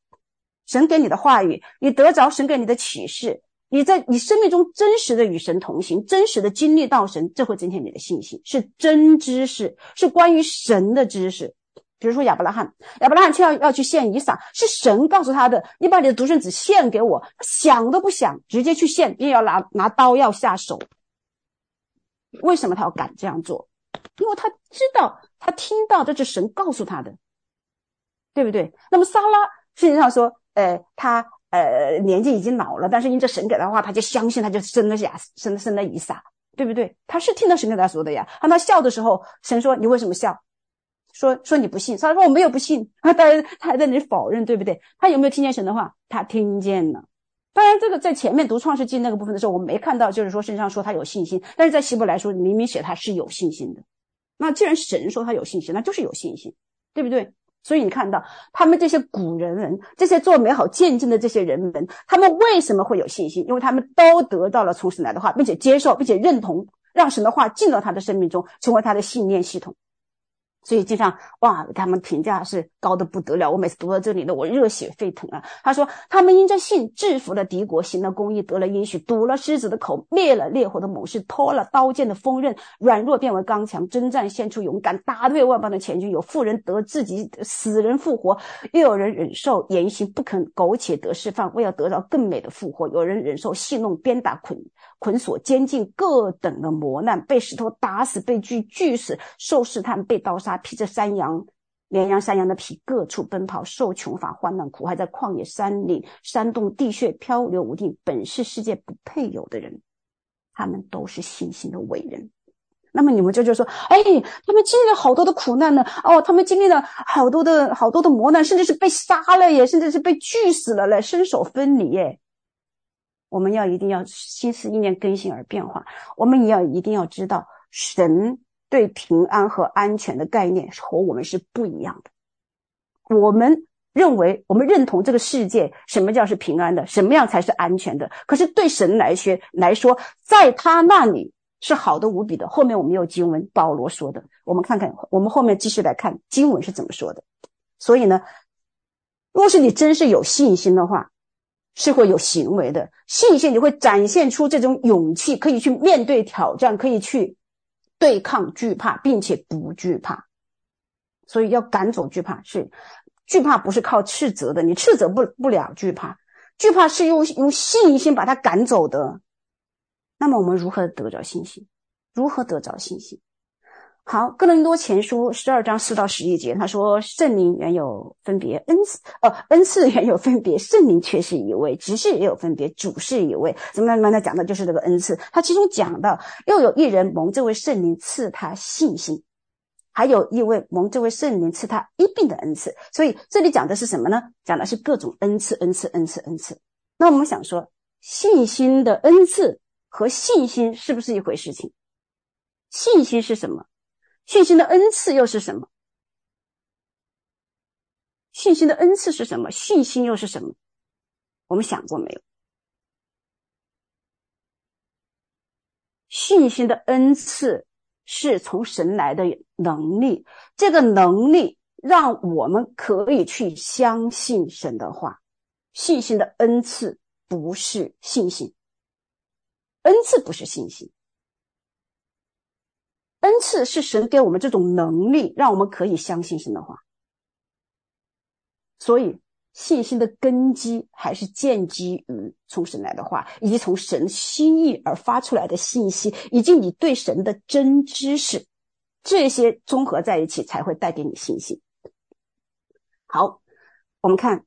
神给你的话语，你得着神给你的启示，你在你生命中真实的与神同行，真实的经历到神，这会增添你的信心，是真知识，是关于神的知识。比如说亚伯拉罕，亚伯拉罕却要要去献以撒，是神告诉他的，你把你的独生子献给我，想都不想，直接去献，并要拿拿刀要下手。为什么他要敢这样做？因为他知道，他听到这是神告诉他的，对不对？那么撒拉实际上说，呃，他呃年纪已经老了，但是因着神给他的话，他就相信，他就生了雅生生了以撒，对不对？他是听到神跟他说的呀。当他笑的时候，神说：“你为什么笑？”说说你不信，他说我没有不信啊，当然他还在那里否认，对不对？他有没有听见神的话？他听见了。当然，这个在前面读创世纪那个部分的时候，我没看到，就是说身上说他有信心，但是在希伯来书明明写他是有信心的。那既然神说他有信心，那就是有信心，对不对？所以你看到他们这些古人们，这些做美好见证的这些人们，他们为什么会有信心？因为他们都得到了从神来的话，并且接受，并且认同，让神的话进到他的生命中，成为他的信念系统。所以经常哇，他们评价是高的不得了。我每次读到这里呢，我热血沸腾啊！他说，他们因着信制服了敌国，行了公义，得了应许，堵了狮子的口，灭了烈火的猛士，脱了刀剑的锋刃，软弱变为刚强，征战献出勇敢，打退万邦的前军。有妇人得自己死人复活，又有人忍受严刑不肯苟且得释放，为要得到更美的复活。有人忍受戏弄、鞭打、捆捆锁、监禁各等的磨难，被石头打死，被锯锯死，受试探，被刀杀。披着山羊、绵羊、山羊的皮，各处奔跑，受穷乏、患难、苦害，在旷野、山岭、山洞、地穴漂流无定，本是世界不配有的人，他们都是信心的伟人。那么你们就就说，哎，他们经历了好多的苦难呢，哦，他们经历了好多的好多的磨难，甚至是被杀了耶，甚至是被锯死了嘞，身首分离耶。我们要一定要心思意念更新而变化，我们也要一定要知道神。对平安和安全的概念和我们是不一样的。我们认为，我们认同这个世界，什么叫是平安的？什么样才是安全的？可是对神来说来说，在他那里是好的无比的。后面我们有经文，保罗说的，我们看看，我们后面继续来看经文是怎么说的。所以呢，若是你真是有信心的话，是会有行为的。信心你会展现出这种勇气，可以去面对挑战，可以去。对抗惧怕，并且不惧怕，所以要赶走惧怕。是惧怕不是靠斥责的，你斥责不不了惧怕，惧怕是用用信心把它赶走的。那么我们如何得着信心？如何得着信心？好，哥林多前书十二章四到十一节，他说：“圣灵原有分别，恩赐哦，恩赐原有分别，圣灵却是一位，职事也有分别，主是一位。怎么慢慢讲的就是这个恩赐。他其中讲到，又有一人蒙这位圣灵赐他信心，还有一位蒙这位圣灵赐他医病的恩赐。所以这里讲的是什么呢？讲的是各种恩赐，恩赐，恩赐，恩赐。那我们想说，信心的恩赐和信心是不是一回事情？信心是什么？信心的恩赐又是什么？信心的恩赐是什么？信心又是什么？我们想过没有？信心的恩赐是从神来的能力，这个能力让我们可以去相信神的话。信心的恩赐不是信心，恩赐不是信心。恩赐是神给我们这种能力，让我们可以相信神的话。所以，信心的根基还是建基于从神来的话，以及从神心意而发出来的信息，以及你对神的真知识，这些综合在一起才会带给你信心。好，我们看。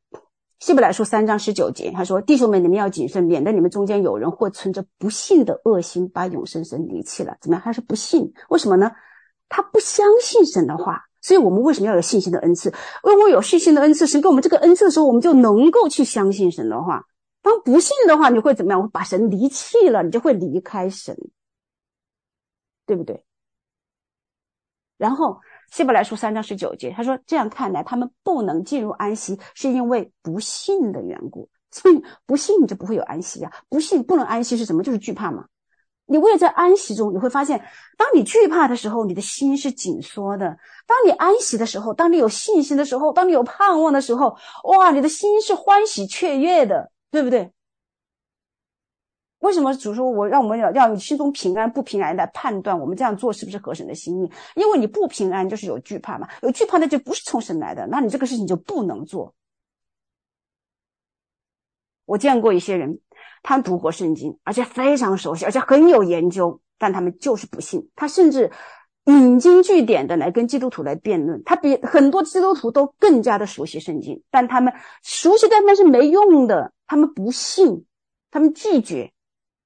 希伯来书三章十九节，他说：“弟兄们，你们要谨慎，免得你们中间有人或存着不信的恶心，把永生神离弃了。怎么样？他是不信，为什么呢？他不相信神的话。所以，我们为什么要有信心的恩赐？因为我有信心的恩赐，神给我们这个恩赐的时候，我们就能够去相信神的话。当不信的话，你会怎么样？会把神离弃了，你就会离开神，对不对？然后。”希伯来书三章十九节，他说：“这样看来，他们不能进入安息，是因为不信的缘故。所以不信你就不会有安息啊！不信不能安息是什么？就是惧怕嘛。你为了在安息中，你会发现，当你惧怕的时候，你的心是紧缩的；当你安息的时候，当你有信心的时候，当你有盼望的时候，哇，你的心是欢喜雀跃的，对不对？”为什么主说我让我们要要以心中平安不平安来判断我们这样做是不是合神的心意？因为你不平安就是有惧怕嘛，有惧怕那就不是从神来的，那你这个事情就不能做。我见过一些人，他们读过圣经，而且非常熟悉，而且很有研究，但他们就是不信。他甚至引经据典的来跟基督徒来辩论，他比很多基督徒都更加的熟悉圣经，但他们熟悉但那是没用的，他们不信，他们拒绝，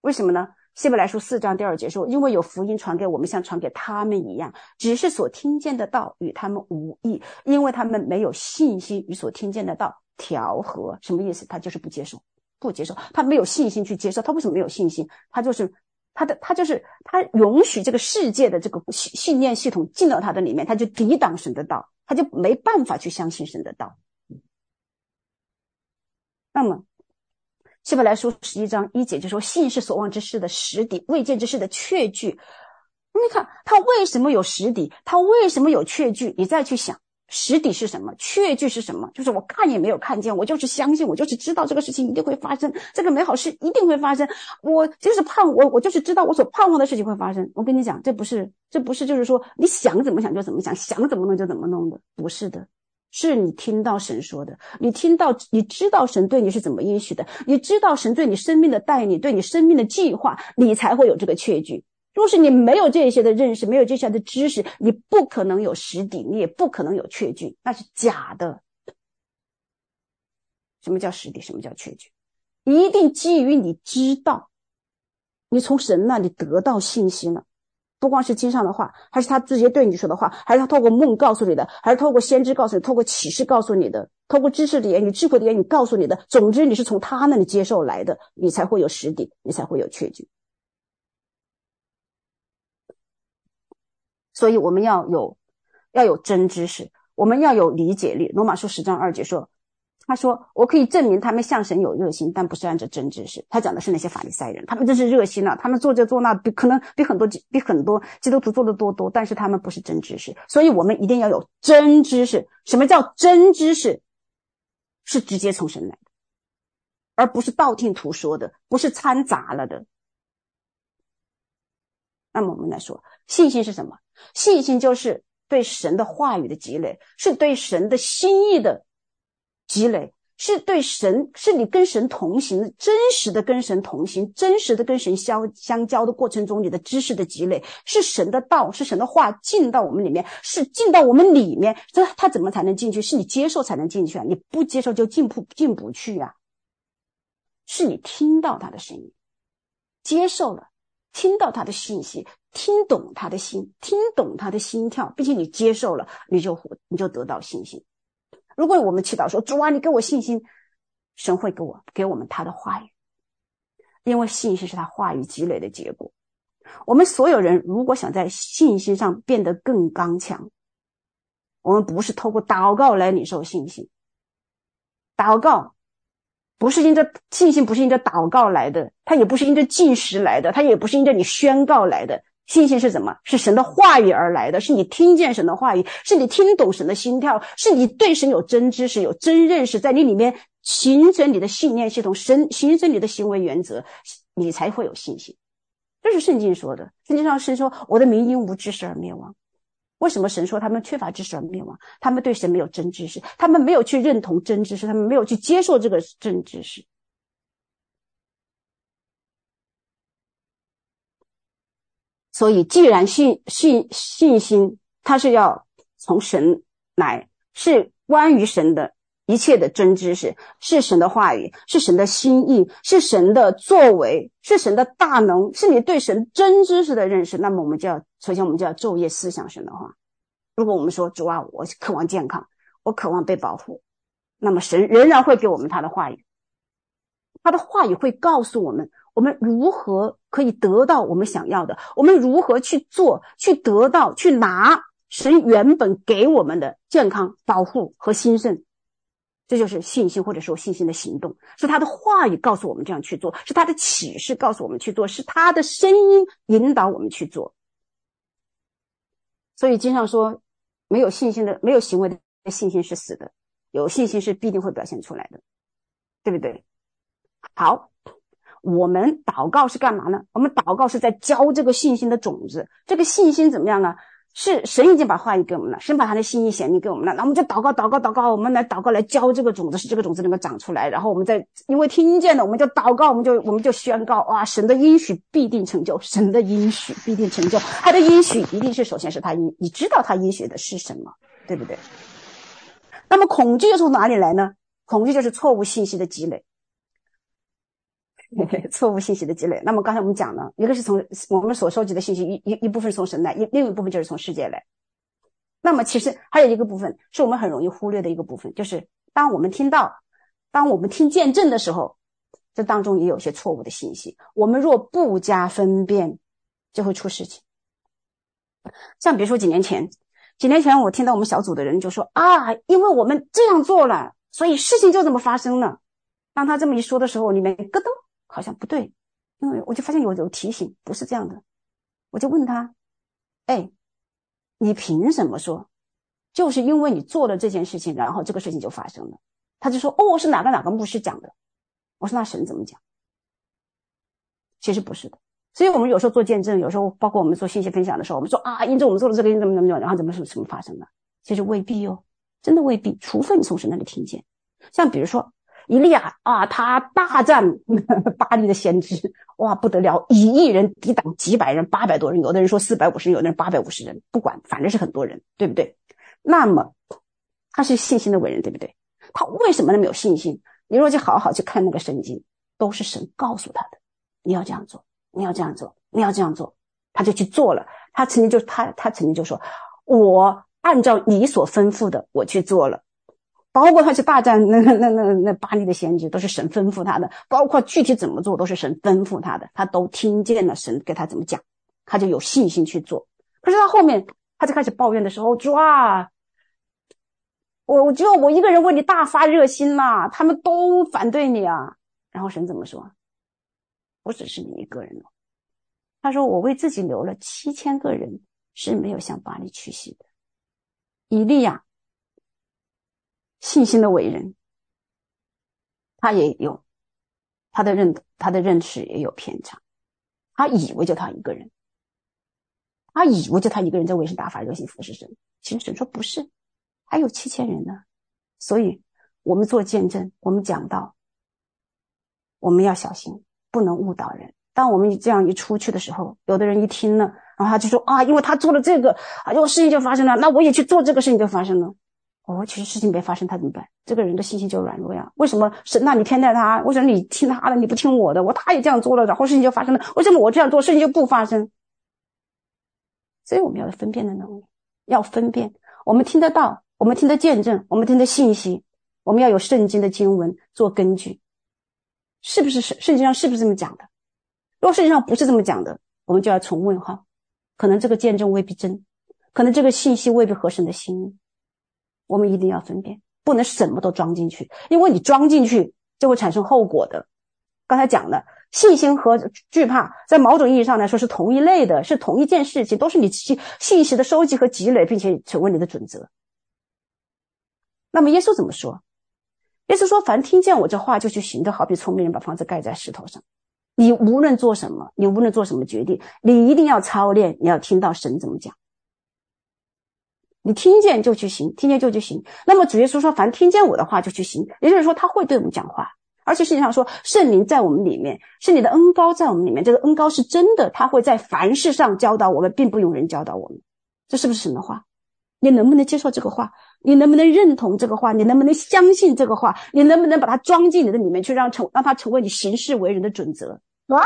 为什么呢？希伯来书四章第二节说：“因为有福音传给我们，像传给他们一样，只是所听见的道与他们无异，因为他们没有信心与所听见的道调和。”什么意思？他就是不接受，不接受，他没有信心去接受。他为什么没有信心？他就是他的，他就是他允许这个世界的这个信信念系统进到他的里面，他就抵挡神的道，他就没办法去相信神的道。那么。希伯来书十一章一节就说：“信是所望之事的实底，未见之事的确据。”你看他为什么有实底？他为什么有确据？你再去想，实底是什么？确据是什么？就是我看也没有看见，我就是相信，我就是知道这个事情一定会发生，这个美好事一定会发生。我就是盼我，我就是知道我所盼望的事情会发生。我跟你讲，这不是，这不是，就是说你想怎么想就怎么想，想怎么弄就怎么弄的，不是的。是你听到神说的，你听到，你知道神对你是怎么应许的，你知道神对你生命的带领，对你生命的计划，你才会有这个确据。若是你没有这些的认识，没有这些的知识，你不可能有实底，你也不可能有确据，那是假的。什么叫实底？什么叫确据？一定基于你知道，你从神那里得到信息了。不光是经上的话，还是他直接对你说的话，还是他透过梦告诉你的，还是透过先知告诉你，透过启示告诉你的，透过知识的言语、智慧的言语告诉你的。总之，你是从他那里接受来的，你才会有实底，你才会有确据。所以，我们要有要有真知识，我们要有理解力。罗马书十章二节说。他说：“我可以证明他们向神有热心，但不是按照真知识。”他讲的是那些法利赛人，他们真是热心了，啊，他们做这做那，比可能比很多比很多基督徒做的多多，但是他们不是真知识。所以我们一定要有真知识。什么叫真知识？是直接从神来的，而不是道听途说的，不是掺杂了的。那么我们来说，信心是什么？信心就是对神的话语的积累，是对神的心意的。积累是对神，是你跟神同行，真实的跟神同行，真实的跟神相相交的过程中，你的知识的积累是神的道，是神的话进到我们里面，是进到我们里面。这他怎么才能进去？是你接受才能进去啊！你不接受就进不进不去啊！是你听到他的声音，接受了，听到他的信息，听懂他的心，听懂他的心跳，并且你接受了，你就你就得到信心。如果我们祈祷说，主啊，你给我信心，神会给我给我们他的话语，因为信心是他话语积累的结果。我们所有人如果想在信心上变得更刚强，我们不是透过祷告来领受信心，祷告不是因着信心，不是因着祷告来的，它也不是因着进食来的，它也不是因着你宣告来的。信心是什么？是神的话语而来的，是你听见神的话语，是你听懂神的心跳，是你对神有真知识、有真认识，在你里面形成你的信念系统，神形成你的行为原则，你才会有信心。这是圣经说的。圣经上神说：“我的民因无知识而灭亡。”为什么神说他们缺乏知识而灭亡？他们对神没有真知识，他们没有去认同真知识，他们没有去接受这个真知识。所以，既然信信信心，它是要从神来，是关于神的一切的真知识，是神的话语，是神的心意，是神的作为，是神的大能，是你对神真知识的认识。那么，我们就要首先，我们就要昼夜思想神的话。如果我们说主啊，我渴望健康，我渴望被保护，那么神仍然会给我们他的话语，他的话语会告诉我们。我们如何可以得到我们想要的？我们如何去做，去得到，去拿神原本给我们的健康、保护和兴盛？这就是信心，或者说信心的行动，是他的话语告诉我们这样去做，是他的启示告诉我们去做，是他的声音引导我们去做。所以经常说，没有信心的、没有行为的信心是死的，有信心是必定会表现出来的，对不对？好。我们祷告是干嘛呢？我们祷告是在浇这个信心的种子。这个信心怎么样呢？是神已经把话语给我们了，神把他的心意显明给我们了，那我们就祷告，祷告，祷告，我们来祷告，来浇这个种子，使这个种子能够长出来。然后我们再因为听见了，我们就祷告，我们就我们就宣告，哇，神的应许必定成就，神的应许必定成就，他的应许一定是首先是他应，你知道他应许的是什么，对不对？那么恐惧又从哪里来呢？恐惧就是错误信息的积累。错误信息的积累。那么刚才我们讲了，一个是从我们所收集的信息一一一部分从神来，一另一部分就是从世界来。那么其实还有一个部分是我们很容易忽略的一个部分，就是当我们听到，当我们听见证的时候，这当中也有些错误的信息。我们若不加分辨，就会出事情。像比如说几年前，几年前我听到我们小组的人就说啊，因为我们这样做了，所以事情就这么发生了。当他这么一说的时候，里面咯噔。好像不对，因为我就发现有有提醒，不是这样的。我就问他：“哎，你凭什么说？就是因为你做了这件事情，然后这个事情就发生了？”他就说：“哦，是哪个哪个牧师讲的。”我说：“那神怎么讲？”其实不是的。所以我们有时候做见证，有时候包括我们做信息分享的时候，我们说啊，因着我们做了这个，因怎么怎么怎么，然后怎么什么什么发生的？其实未必哦，真的未必，除非你从神那里听见。像比如说。一利亚啊，他大战 巴黎的先知，哇，不得了！以一人抵挡几百人，八百多人，有的人说四百五十人，有的人八百五十人，不管，反正是很多人，对不对？那么他是信心的伟人，对不对？他为什么那么有信心？你若去好好去看那个圣经，都是神告诉他的，你要这样做，你要这样做，你要这样做，他就去做了。他曾经就他他曾经就说，我按照你所吩咐的，我去做了。包括他去大战那那那那巴黎的先知，都是神吩咐他的。包括具体怎么做，都是神吩咐他的。他都听见了神给他怎么讲，他就有信心去做。可是他后面他就开始抱怨的时候，哇，我我就我一个人为你大发热心呐，他们都反对你啊。然后神怎么说？不只是你一个人哦，他说我为自己留了七千个人是没有向巴黎屈膝的。以利亚。信心的伟人，他也有他的认他的认识也有偏差，他以为就他一个人，他以为就他一个人在为神大发热心服侍神，其实神说不是，还有七千人呢。所以我们做见证，我们讲道，我们要小心，不能误导人。当我们这样一出去的时候，有的人一听了，然后他就说啊，因为他做了这个，啊，这个事情就发生了，那我也去做这个事情就发生了。哦，其实事情没发生，他怎么办？这个人的信心就软弱呀。为什么神？那你偏待他？为什么你听他的，你不听我的？我他也这样做了，然后事情就发生了。为什么我这样做，事情就不发生？所以我们要有分辨的能力，要分辨。我们听得到，我们听得见证，我们听得信息，我们要有圣经的经文做根据，是不是圣圣经上是不是这么讲的？如果圣经上不是这么讲的，我们就要重问号，可能这个见证未必真，可能这个信息未必合神的心意。我们一定要分辨，不能什么都装进去，因为你装进去就会产生后果的。刚才讲了，信心和惧怕在某种意义上来说是同一类的，是同一件事情，都是你信信息的收集和积累，并且成为你的准则。那么耶稣怎么说？耶稣说：“凡听见我这话就去行的，好比聪明人把房子盖在石头上。你无论做什么，你无论做什么决定，你一定要操练，你要听到神怎么讲。”你听见就去行，听见就去行。那么主耶稣说：“凡听见我的话就去行。”也就是说，他会对我们讲话，而且实际上说，圣灵在我们里面，是你的恩高在我们里面。这个恩高是真的，他会在凡事上教导我们，并不用人教导我们。这是不是神的话？你能不能接受这个话？你能不能认同这个话？你能不能相信这个话？你能不能把它装进你的里面去，让成让它成为你行事为人的准则？哇！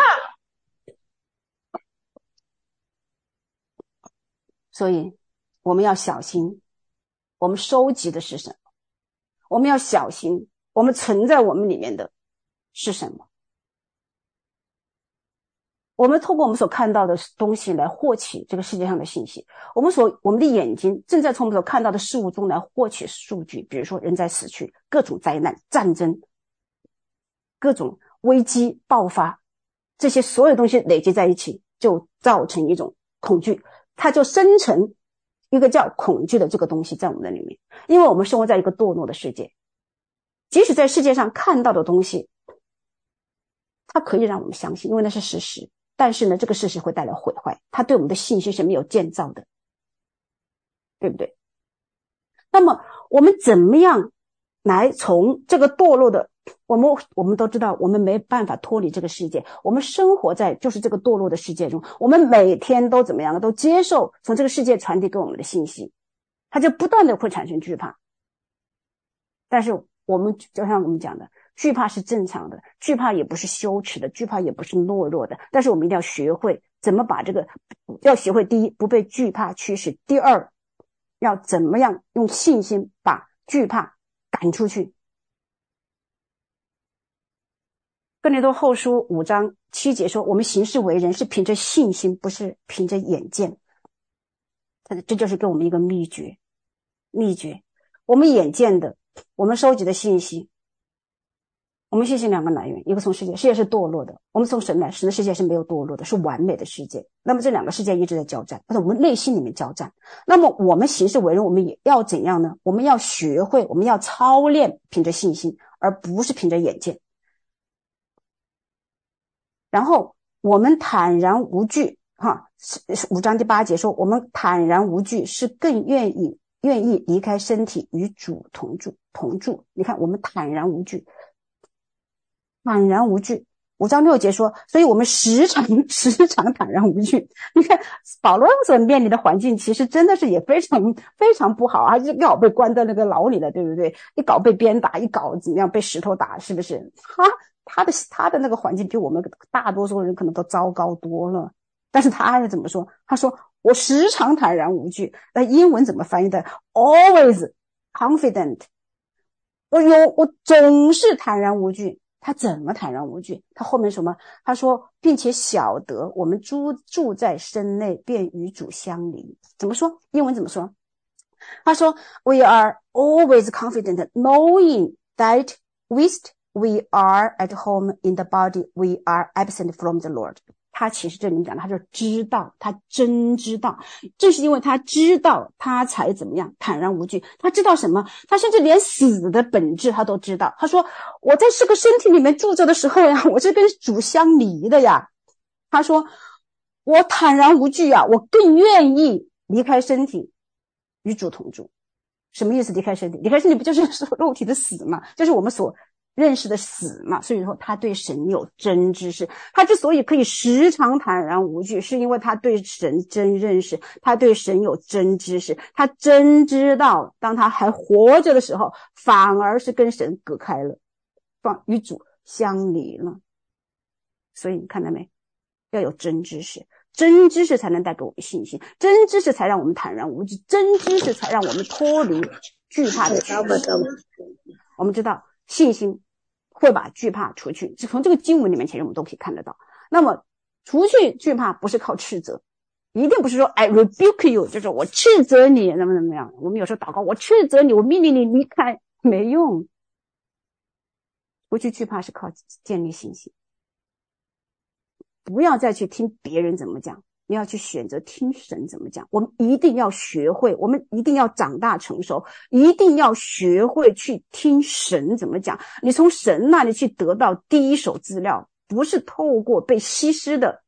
所以。我们要小心，我们收集的是什么？我们要小心，我们存在我们里面的是什么？我们透过我们所看到的东西来获取这个世界上的信息。我们所我们的眼睛正在从我们所看到的事物中来获取数据，比如说人在死去，各种灾难、战争、各种危机爆发，这些所有东西累积在一起，就造成一种恐惧，它就生成。一个叫恐惧的这个东西在我们的里面，因为我们生活在一个堕落的世界，即使在世界上看到的东西，它可以让我们相信，因为那是事实。但是呢，这个事实会带来毁坏，它对我们的信心是没有建造的。对不对？那么我们怎么样来从这个堕落的？我们我们都知道，我们没办法脱离这个世界，我们生活在就是这个堕落的世界中。我们每天都怎么样？都接受从这个世界传递给我们的信息，它就不断的会产生惧怕。但是我们就像我们讲的，惧怕是正常的，惧怕也不是羞耻的，惧怕也不是懦弱的。但是我们一定要学会怎么把这个，要学会第一，不被惧怕驱使；第二，要怎么样用信心把惧怕赶出去。哥林多后书五章七节说：“我们行事为人是凭着信心，不是凭着眼见。”他这就是给我们一个秘诀，秘诀。我们眼见的，我们收集的信息，我们信息两个来源，一个从世界，世界是堕落的；我们从神来，神的世界是没有堕落的，是完美的世界。那么这两个世界一直在交战，在我们内心里面交战。那么我们行事为人，我们也要怎样呢？我们要学会，我们要操练，凭着信心，而不是凭着眼见。然后我们坦然无惧，哈，五章第八节说，我们坦然无惧，是更愿意愿意离开身体与主同住同住。你看，我们坦然无惧，坦然无惧。五章六节说，所以我们时常时常坦然无惧。你看保罗所面临的环境，其实真的是也非常非常不好啊，就一搞被关在那个牢里了，对不对？一搞被鞭打，一搞怎么样被石头打，是不是？哈。他的他的那个环境比我们大多数人可能都糟糕多了，但是他是怎么说？他说：“我时常坦然无惧。”那英文怎么翻译的？Always confident。我有，我总是坦然无惧。他怎么坦然无惧？他后面什么？他说，并且晓得我们住住在身内，便与主相离。怎么说？英文怎么说？他说：“We are always confident, knowing that with We are at home in the body. We are absent from the Lord. 他其实这里面讲的，他就知道，他真知道，正是因为他知道，他才怎么样坦然无惧。他知道什么？他甚至连死的本质他都知道。他说：“我在这个身体里面住着的时候呀，我是跟主相离的呀。”他说：“我坦然无惧啊，我更愿意离开身体，与主同住。”什么意思？离开身体？离开身体不就是肉体的死吗？就是我们所。认识的死嘛，所以说他对神有真知识。他之所以可以时常坦然无惧，是因为他对神真认识，他对神有真知识，他真知道，当他还活着的时候，反而是跟神隔开了，放与主相离了。所以你看到没？要有真知识，真知识才能带给我们信心，真知识才让我们坦然无惧，真知识才让我们脱离惧怕的。我们知道信心。会把惧怕除去，就从这个经文里面，其实我们都可以看得到。那么，除去惧怕不是靠斥责，一定不是说 I rebuke you，就是我斥责你怎么怎么样。我们有时候祷告，我斥责你，我命令你离开，没用。除去惧怕是靠建立信心，不要再去听别人怎么讲。你要去选择听神怎么讲，我们一定要学会，我们一定要长大成熟，一定要学会去听神怎么讲。你从神那里去得到第一手资料，不是透过被稀释的，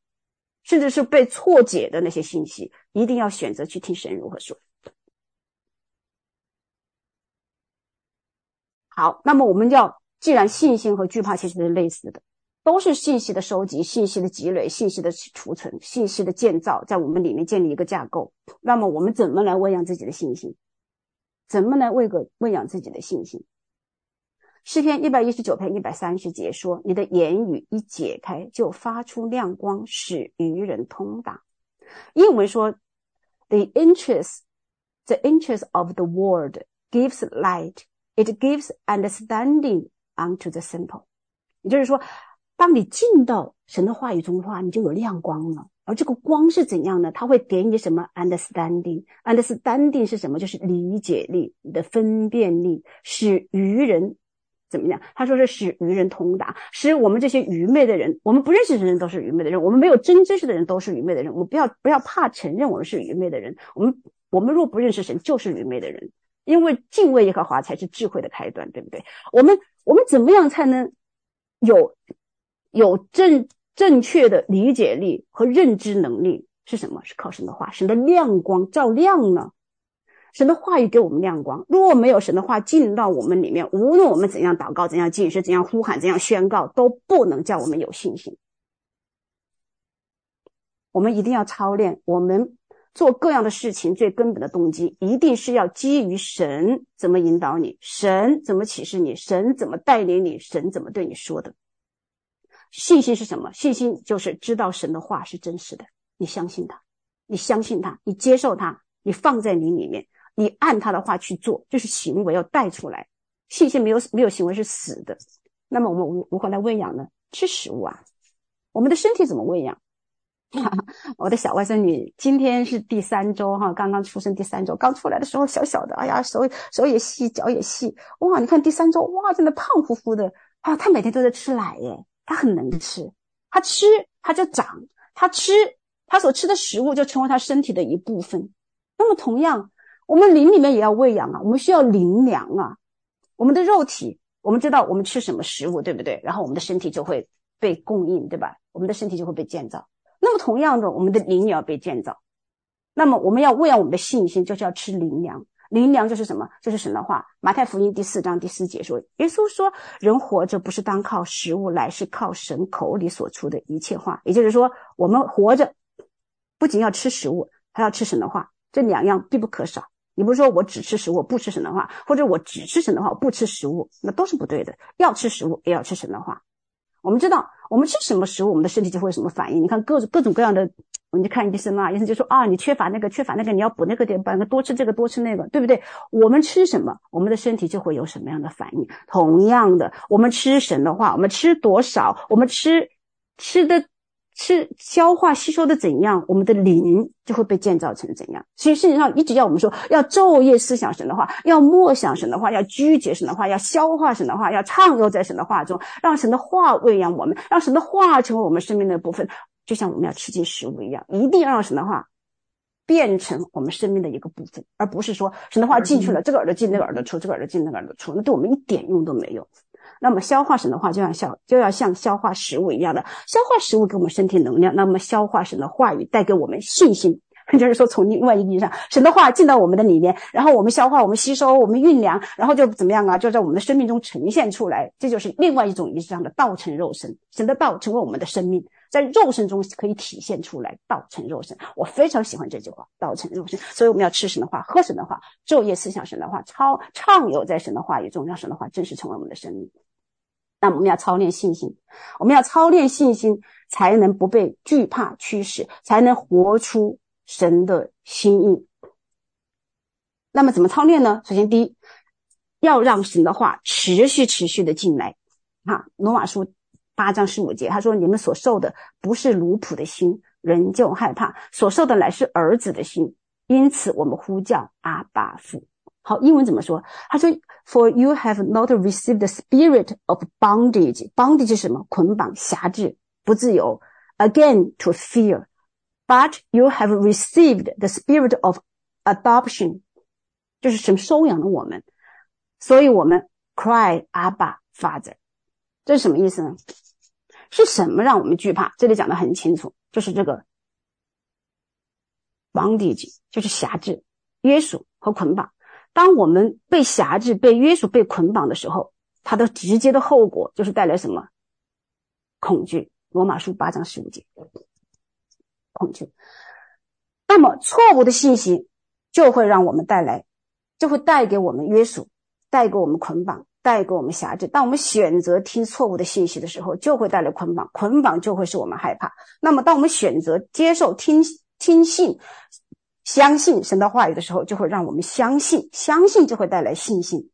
甚至是被错解的那些信息，一定要选择去听神如何说。好，那么我们要，既然信心和惧怕其实是类似的。都是信息的收集、信息的积累、信息的储存、信息的建造，在我们里面建立一个架构。那么，我们怎么来喂养自己的信心？怎么来喂个喂养自己的信心？诗篇一百一十九篇一百三十节说：“你的言语一解开，就发出亮光，使愚人通达。”英文说：“The interest, the interest of the word gives light. It gives understanding unto the simple。”也就是说。当你进到神的话语中的话，你就有亮光了。而这个光是怎样呢？它会给你什么？understanding，understanding 是什么？就是理解力、你的分辨力，使愚人怎么样？他说是使愚人通达，使我们这些愚昧的人，我们不认识的人都是愚昧的人，我们没有真知识的人都是愚昧的人。我们不要不要怕承认我们是愚昧的人。我们我们若不认识神，就是愚昧的人。因为敬畏耶和华才是智慧的开端，对不对？我们我们怎么样才能有？有正正确的理解力和认知能力是什么？是靠神的话，神的亮光照亮呢。神的话语给我们亮光。如果没有神的话进到我们里面，无论我们怎样祷告、怎样禁食、怎样呼喊、怎样宣告，都不能叫我们有信心。我们一定要操练，我们做各样的事情最根本的动机，一定是要基于神怎么引导你，神怎么启示你，神怎么带领你，神怎么对你说的。信心是什么？信心就是知道神的话是真实的，你相信他，你相信他，你接受他，你放在你里面，你按他的话去做，就是行为要带出来。信心没有没有行为是死的。那么我们如如何来喂养呢？吃食物啊，我们的身体怎么喂养？我的小外甥女今天是第三周哈，刚刚出生第三周，刚出来的时候小小的，哎呀，手手也细，脚也细，哇，你看第三周，哇，真的胖乎乎的啊！她每天都在吃奶耶，它很能吃，它吃它就长，它吃它所吃的食物就成为它身体的一部分。那么同样，我们灵里面也要喂养啊，我们需要灵粮啊，我们的肉体，我们知道我们吃什么食物，对不对？然后我们的身体就会被供应，对吧？我们的身体就会被建造。那么同样的，我们的灵也要被建造。那么我们要喂养我们的信心，就是要吃灵粮。灵粮就是什么？就是神的话。马太福音第四章第四节说，耶稣说：“人活着不是单靠食物来，是靠神口里所出的一切话。”也就是说，我们活着不仅要吃食物，还要吃神的话，这两样必不可少。你不是说我只吃食物不吃神的话，或者我只吃神的话我不吃食物，那都是不对的。要吃食物，也要吃神的话。我们知道，我们吃什么食物，我们的身体就会有什么反应。你看各种各种各样的，我们就看医生啊，医生就说啊，你缺乏那个，缺乏那个，你要补那个点，把那个多吃这个，多吃那个，对不对？我们吃什么，我们的身体就会有什么样的反应。同样的，我们吃神的话，我们吃多少，我们吃吃的。吃消化吸收的怎样，我们的灵就会被建造成怎样。所以事实上，一直要我们说，要昼夜思想神的话，要默想神的话，要咀嚼神的话，要消化神的话，要畅游在神的话中，让神的话喂养我们，让神的话成为我们生命的部分，就像我们要吃进食物一样，一定要让神的话变成我们生命的一个部分，而不是说神的话进去了，这个耳朵进，那个耳朵出，这个耳朵进，那个耳朵出，那对我们一点用都没有。那么消化神的话，就像消就要像消化食物一样的消化食物，给我们身体能量。那么消化神的话语，带给我们信心，就是说从另外一个意义上，神的话进到我们的里面，然后我们消化，我们吸收，我们酝酿，然后就怎么样啊？就在我们的生命中呈现出来。这就是另外一种意义上的道成肉身，神的道成为我们的生命，在肉身中可以体现出来，道成肉身。我非常喜欢这句话，道成肉身。所以我们要吃神的话，喝神的话，昼夜思想神的话，超畅游在神的话语中，让神的话真实成为我们的生命。那我们要操练信心，我们要操练信心，才能不被惧怕驱使，才能活出神的心意。那么怎么操练呢？首先，第一，要让神的话持续持续的进来。啊，罗马书八章十五节，他说：“你们所受的不是奴仆的心，仍旧害怕；所受的乃是儿子的心。因此，我们呼叫阿爸父。”好，英文怎么说？他说：“For you have not received the spirit of bondage. Bondage 是什么？捆绑、辖制、不自由。Again to fear, but you have received the spirit of adoption，就是什么收养了我们，所以我们 cry Abba Father。这是什么意思呢？是什么让我们惧怕？这里讲得很清楚，就是这个 bondage，就是辖制、约束和捆绑。”当我们被辖制、被约束、被捆绑的时候，它的直接的后果就是带来什么？恐惧。罗马书八章十五节，恐惧。那么错误的信息就会让我们带来，就会带给我们约束，带给我们捆绑，带给我们辖制。当我们选择听错误的信息的时候，就会带来捆绑，捆绑就会使我们害怕。那么当我们选择接受听听信。相信神的话语的时候，就会让我们相信，相信就会带来信心。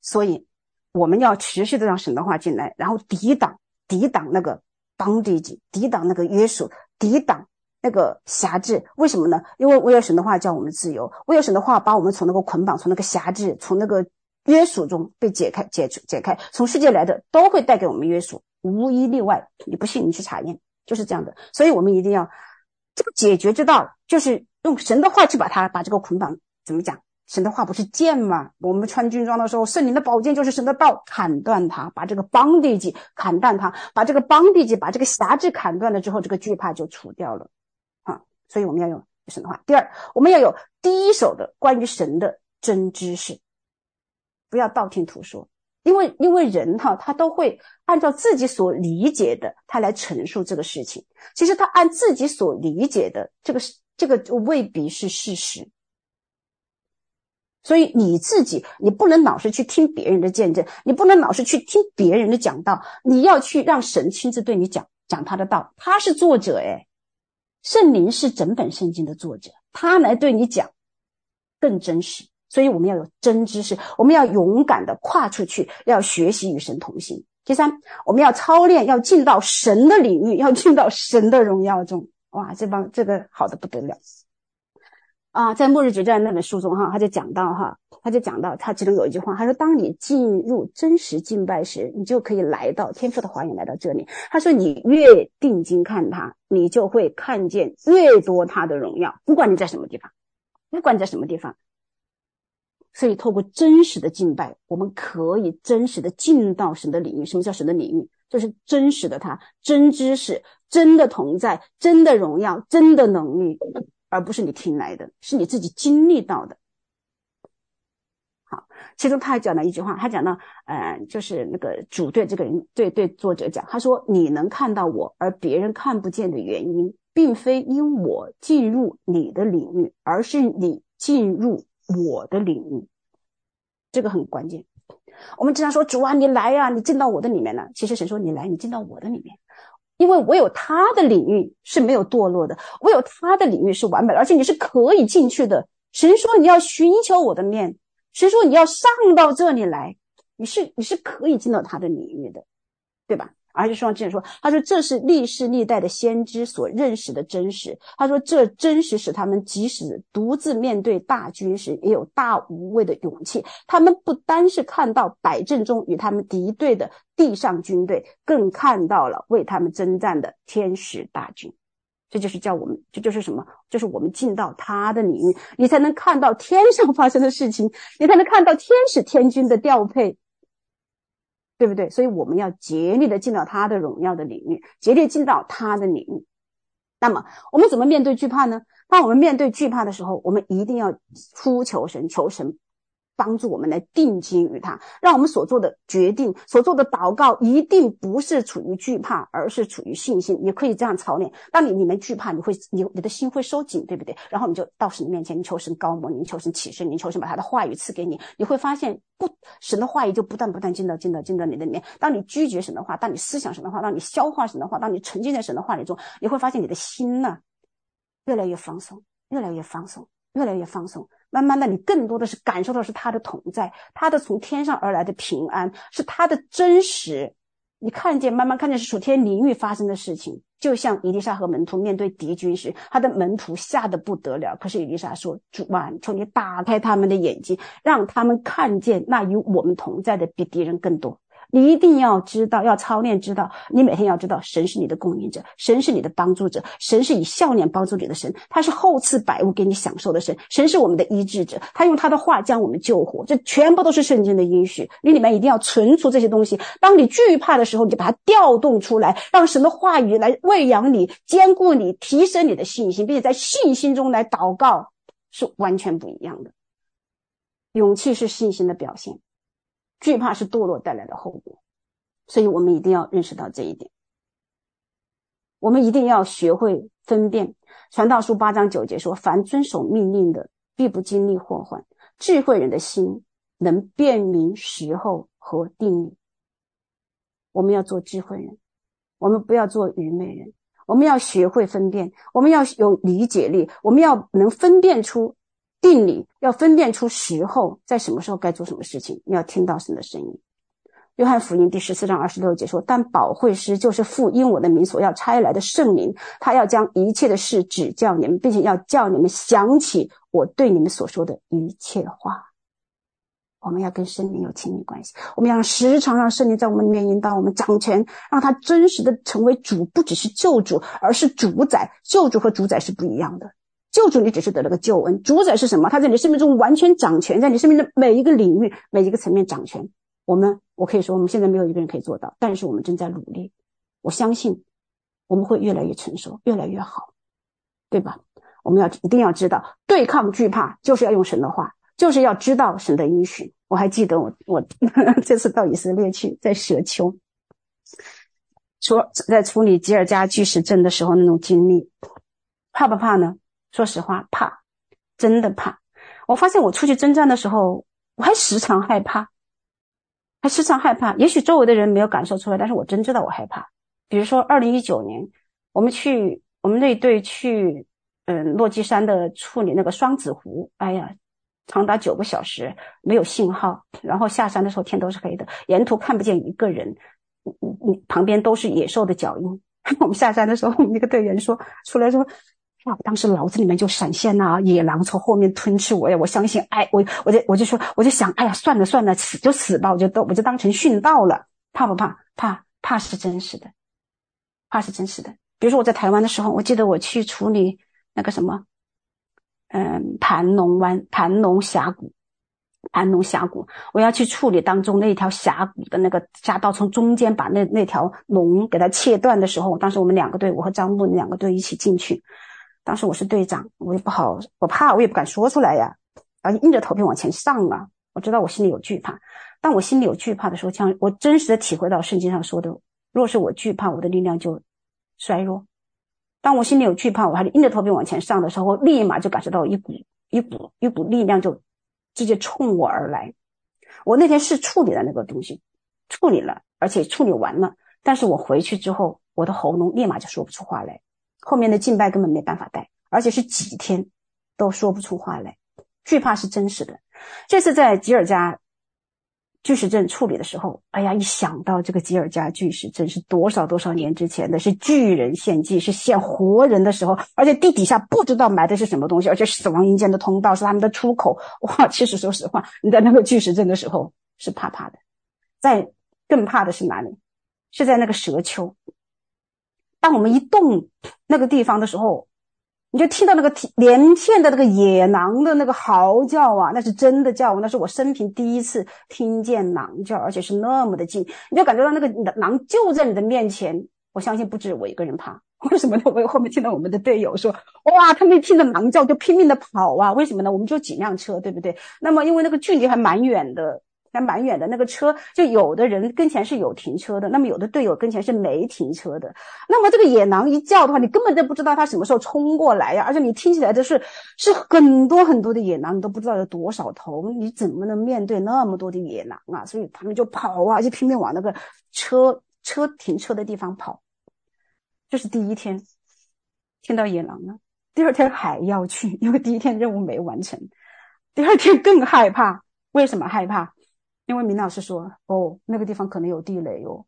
所以，我们要持续的让神的话进来，然后抵挡、抵挡那个帮地己抵挡那个约束，抵挡那个辖制。为什么呢？因为唯有神的话叫我们自由，唯有神的话把我们从那个捆绑、从那个辖制、从那个约束中被解开、解除、解开。从世界来的都会带给我们约束，无一例外。你不信，你去查验，就是这样的。所以我们一定要。这个解决之道，就是用神的话去把它把这个捆绑怎么讲？神的话不是剑吗？我们穿军装的时候，圣灵的宝剑就是神的道，砍断它，把这个 bondage 砍断它，把这个 bondage 把这个辖制砍断了之后，这个惧怕就除掉了啊！所以我们要用神的话。第二，我们要有第一手的关于神的真知识，不要道听途说。因为因为人哈，他都会按照自己所理解的，他来陈述这个事情。其实他按自己所理解的这个这个未必是事实。所以你自己，你不能老是去听别人的见证，你不能老是去听别人的讲道，你要去让神亲自对你讲讲他的道。他是作者，诶，圣灵是整本圣经的作者，他来对你讲更真实。所以我们要有真知识，我们要勇敢的跨出去，要学习与神同行。第三，我们要操练，要进到神的领域，要进到神的荣耀中。哇，这帮这个好的不得了啊！在《末日决战》那本书中，哈，他就讲到，哈，他就讲到，他其中有一句话，他说：“当你进入真实敬拜时，你就可以来到天父的华严，来到这里。”他说：“你越定睛看他，你就会看见越多他的荣耀。不管你在什么地方，不管你在什么地方。”所以，透过真实的敬拜，我们可以真实的进到神的领域。什么叫神的领域？就是真实的他，真知识，真的同在，真的荣耀，真的能力，而不是你听来的，是你自己经历到的。好，其中他还讲了一句话，他讲到，呃，就是那个主对这个人，对对作者讲，他说：“你能看到我，而别人看不见的原因，并非因我进入你的领域，而是你进入。”我的领域，这个很关键。我们经常说：“主啊，你来呀，你进到我的里面了。”其实神说：“你来，你进到我的里面，因为我有他的领域是没有堕落的，我有他的领域是完美的，而且你是可以进去的。”神说：“你要寻求我的面。”神说：“你要上到这里来，你是你是可以进到他的领域的，对吧？”而且双之前说，他说这是历世历代的先知所认识的真实。他说这真实使他们即使独自面对大军时，也有大无畏的勇气。他们不单是看到百阵中与他们敌对的地上军队，更看到了为他们征战的天使大军。这就是叫我们，这就是什么？就是我们进到他的领域，你才能看到天上发生的事情，你才能看到天使天军的调配。对不对？所以我们要竭力的进到他的荣耀的领域，竭力进到他的领域。那么我们怎么面对惧怕呢？当我们面对惧怕的时候，我们一定要呼求神，求神。帮助我们来定睛于他，让我们所做的决定、所做的祷告，一定不是处于惧怕，而是处于信心。你可以这样操练：当你里面惧怕，你会你你的心会收紧，对不对？然后你就到神面前，你求神高摩你，求神启示你，求神把他的话语赐给你。你会发现，不，神的话语就不断不断进到进到进到你的里面。当你拒绝神的话，当你思想神的话，当你消化神的话，当你沉浸在神的话语中，你会发现你的心呢，越来越放松，越来越放松，越来越放松。慢慢的，你更多的是感受到是他的同在，他的从天上而来的平安，是他的真实。你看见，慢慢看见是属天领域发生的事情，就像伊丽莎和门徒面对敌军时，他的门徒吓得不得了。可是伊丽莎说：“主啊，求你打开他们的眼睛，让他们看见那与我们同在的比敌人更多。”你一定要知道，要操练，知道你每天要知道，神是你的供应者，神是你的帮助者，神是以笑脸帮助你的神，他是厚赐百物给你享受的神，神是我们的医治者，他用他的话将我们救活，这全部都是圣经的应许。你里面一定要存储这些东西，当你惧怕的时候，你就把它调动出来，让神的话语来喂养你、坚固你、提升你的信心，并且在信心中来祷告，是完全不一样的。勇气是信心的表现。惧怕是堕落带来的后果，所以我们一定要认识到这一点。我们一定要学会分辨。传道书八章九节说：“凡遵守命令的，必不经历祸患。智慧人的心能辨明时候和定理。”我们要做智慧人，我们不要做愚昧人。我们要学会分辨，我们要有理解力，我们要能分辨出。定理要分辨出时候，在什么时候该做什么事情。你要听到神的声音。约翰福音第十四章二十六节说：“但保惠师就是父因我的名所要差来的圣灵，他要将一切的事指教你们，并且要叫你们想起我对你们所说的一切话。”我们要跟圣灵有亲密关系，我们要时常让圣灵在我们里面引导我们掌权，让他真实的成为主，不只是救主，而是主宰。救主和主宰是不一样的。救主，你只是得了个救恩；主宰是什么？他在你生命中完全掌权，在你生命的每一个领域、每一个层面掌权。我们，我可以说，我们现在没有一个人可以做到，但是我们正在努力。我相信，我们会越来越成熟，越来越好，对吧？我们要一定要知道，对抗惧怕就是要用神的话，就是要知道神的应许。我还记得我我 这次到以色列去，在舍丘，说在处理吉尔加巨石阵的时候那种经历，怕不怕呢？说实话，怕，真的怕。我发现我出去征战的时候，我还时常害怕，还时常害怕。也许周围的人没有感受出来，但是我真知道我害怕。比如说，二零一九年我们去，我们那队去，嗯，落基山的处理那个双子湖，哎呀。长达九个小时没有信号，然后下山的时候天都是黑的，沿途看不见一个人，嗯嗯，旁边都是野兽的脚印。我们下山的时候，我们那个队员说出来说，当时脑子里面就闪现呐、野狼从后面吞吃我呀！我相信，哎，我我就我就说，我就想，哎呀，算了算了，死就死吧，我就都我就当成殉道了。怕不怕？怕怕是真实的，怕是真实的。比如说我在台湾的时候，我记得我去处理那个什么。嗯，盘龙湾、盘龙峡谷、盘龙峡谷，我要去处理当中那条峡谷的那个夹道，从中间把那那条龙给它切断的时候，当时我们两个队，我和张木两个队一起进去。当时我是队长，我也不好，我怕，我也不敢说出来呀，而且硬着头皮往前上啊。我知道我心里有惧怕，当我心里有惧怕的时候，像我真实的体会到圣经上说的，若是我惧怕，我的力量就衰弱。当我心里有惧怕，我还是硬着头皮往前上的时候，我立马就感受到一股一股一股力量就直接冲我而来。我那天是处理了那个东西，处理了，而且处理完了。但是我回去之后，我的喉咙立马就说不出话来，后面的敬拜根本没办法带，而且是几天都说不出话来。惧怕是真实的。这次在吉尔加。巨石阵处理的时候，哎呀，一想到这个吉尔加巨石阵是多少多少年之前的，是巨人献祭，是献活人的时候，而且地底下不知道埋的是什么东西，而且死亡阴间的通道是他们的出口。哇，其实说实话，你在那个巨石阵的时候是怕怕的。在更怕的是哪里？是在那个蛇丘。当我们一动那个地方的时候。你就听到那个连片的那个野狼的那个嚎叫啊，那是真的叫，那是我生平第一次听见狼叫，而且是那么的近，你就感觉到那个狼就在你的面前。我相信不止我一个人怕，为什么呢？我后面听到我们的队友说，哇，他们一听到狼叫就拼命的跑啊，为什么呢？我们就几辆车，对不对？那么因为那个距离还蛮远的。还蛮远的，那个车就有的人跟前是有停车的，那么有的队友跟前是没停车的。那么这个野狼一叫的话，你根本就不知道他什么时候冲过来呀，而且你听起来的是是很多很多的野狼，你都不知道有多少头，你怎么能面对那么多的野狼啊？所以他们就跑啊，就拼命往那个车车停车的地方跑。这是第一天听到野狼了，第二天还要去，因为第一天任务没完成，第二天更害怕。为什么害怕？因为明老师说，哦，那个地方可能有地雷哦。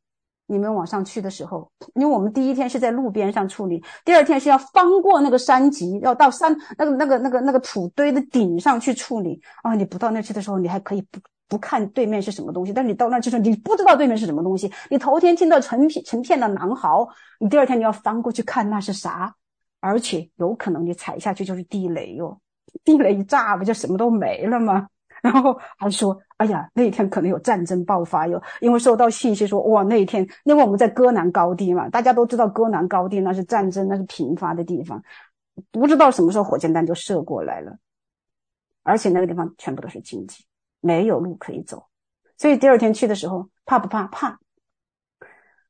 你们往上去的时候，因为我们第一天是在路边上处理，第二天是要翻过那个山脊，要到山那个那个那个那个土堆的顶上去处理。啊，你不到那去的时候，你还可以不不看对面是什么东西，但你到那去的时候，你不知道对面是什么东西。你头天听到成片成片的狼嚎，你第二天你要翻过去看那是啥，而且有可能你踩下去就是地雷哟，地雷一炸不就什么都没了吗？然后还说：“哎呀，那一天可能有战争爆发哟，因为收到信息说，哇，那一天，因为我们在戈南高地嘛，大家都知道戈南高地那是战争，那是频发的地方，不知道什么时候火箭弹就射过来了，而且那个地方全部都是荆棘，没有路可以走，所以第二天去的时候，怕不怕？怕。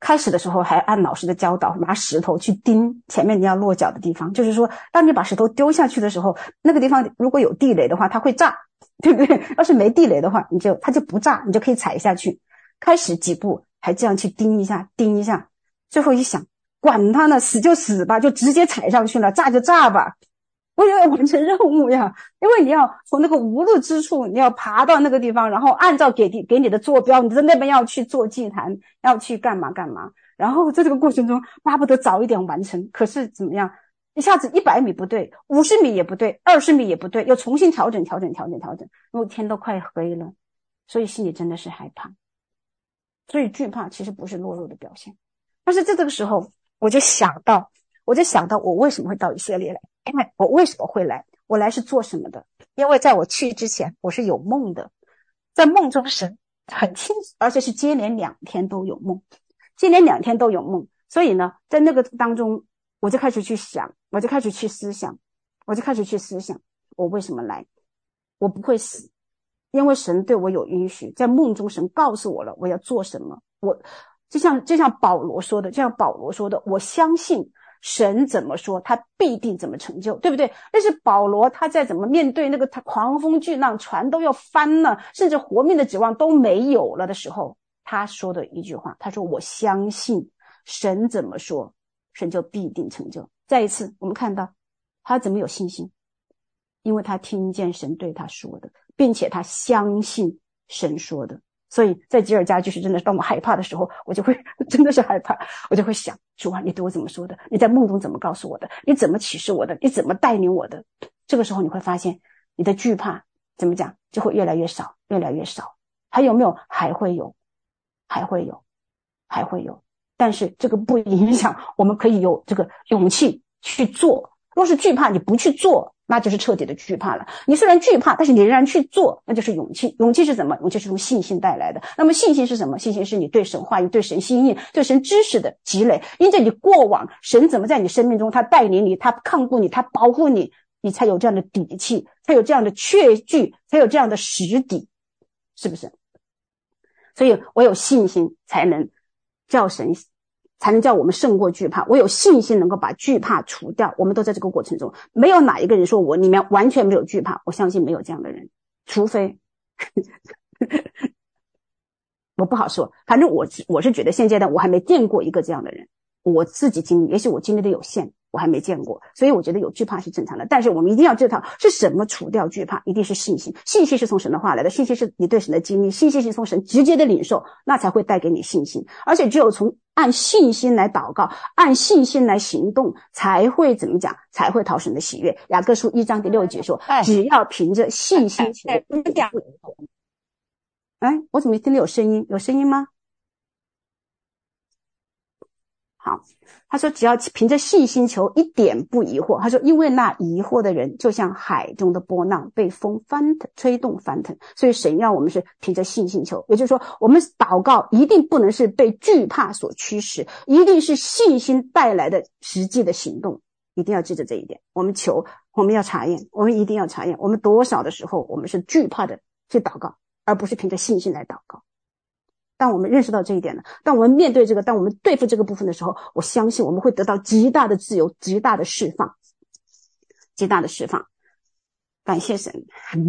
开始的时候还按老师的教导，拿石头去钉前面你要落脚的地方，就是说，当你把石头丢下去的时候，那个地方如果有地雷的话，它会炸。”对不对？要是没地雷的话，你就它就不炸，你就可以踩下去。开始几步还这样去钉一下，钉一下，最后一想，管他呢，死就死吧，就直接踩上去了，炸就炸吧。我也要完成任务呀，因为你要从那个无路之处，你要爬到那个地方，然后按照给你给你的坐标，你在那边要去做祭坛，要去干嘛干嘛。然后在这个过程中，巴不得早一点完成。可是怎么样？一下子一百米不对，五十米也不对，二十米也不对，又重新调整调整调整调整，因为天都快黑了，所以心里真的是害怕。所以惧怕其实不是懦弱的表现，但是在这个时候，我就想到，我就想到我为什么会到以色列来？因为我为什么会来？我来是做什么的？因为在我去之前，我是有梦的，在梦中神很清楚，而且是接连两天都有梦，接连两天都有梦，所以呢，在那个当中。我就开始去想，我就开始去思想，我就开始去思想，我为什么来？我不会死，因为神对我有允许，在梦中神告诉我了我要做什么。我就像就像保罗说的，就像保罗说的，我相信。神怎么说，他必定怎么成就，对不对？但是保罗他在怎么面对那个他狂风巨浪，船都要翻了，甚至活命的指望都没有了的时候，他说的一句话，他说：“我相信神怎么说，神就必定成就。”再一次，我们看到他怎么有信心，因为他听见神对他说的，并且他相信神说的。所以在吉尔家就是真的，当我害怕的时候，我就会 真的是害怕，我就会想：主啊，你对我怎么说的？你在梦中怎么告诉我的？你怎么启示我的？你怎么带领我的？这个时候你会发现，你的惧怕怎么讲就会越来越少，越来越少。还有没有？还会有，还会有，还会有。但是这个不影响，我们可以有这个勇气去做。若是惧怕，你不去做。那就是彻底的惧怕了。你虽然惧怕，但是你仍然去做，那就是勇气。勇气是什么？勇气是从信心带来的。那么信心是什么？信心是你对神话语、对神心意、对神知识的积累。因着你过往神怎么在你生命中，他带领你，他看顾你，他保护你，你才有这样的底气，才有这样的确据，才有这样的实底，是不是？所以我有信心，才能叫神。才能叫我们胜过惧怕。我有信心能够把惧怕除掉。我们都在这个过程中，没有哪一个人说我里面完全没有惧怕。我相信没有这样的人，除非 我不好说。反正我我是觉得现阶段我还没见过一个这样的人。我自己经历，也许我经历的有限。我还没见过，所以我觉得有惧怕是正常的。但是我们一定要知道是什么除掉惧怕，一定是信心。信心是从神的话来的，信心是你对神的经历，信心是从神直接的领受，那才会带给你信心。而且只有从按信心来祷告，按信心来行动，才会怎么讲？才会讨神的喜悦。雅各书一章第六节说：“只要凭着信心求。”哎，我怎么听到有声音？有声音吗？好。他说：“只要凭着信心求，一点不疑惑。”他说：“因为那疑惑的人，就像海中的波浪，被风翻腾、吹动、翻腾。所以神让我们是凭着信心求，也就是说，我们祷告一定不能是被惧怕所驱使，一定是信心带来的实际的行动。一定要记着这一点。我们求，我们要查验，我们一定要查验，我们多少的时候，我们是惧怕的去祷告，而不是凭着信心来祷告。”当我们认识到这一点了，当我们面对这个，当我们对付这个部分的时候，我相信我们会得到极大的自由、极大的释放、极大的释放。感谢神。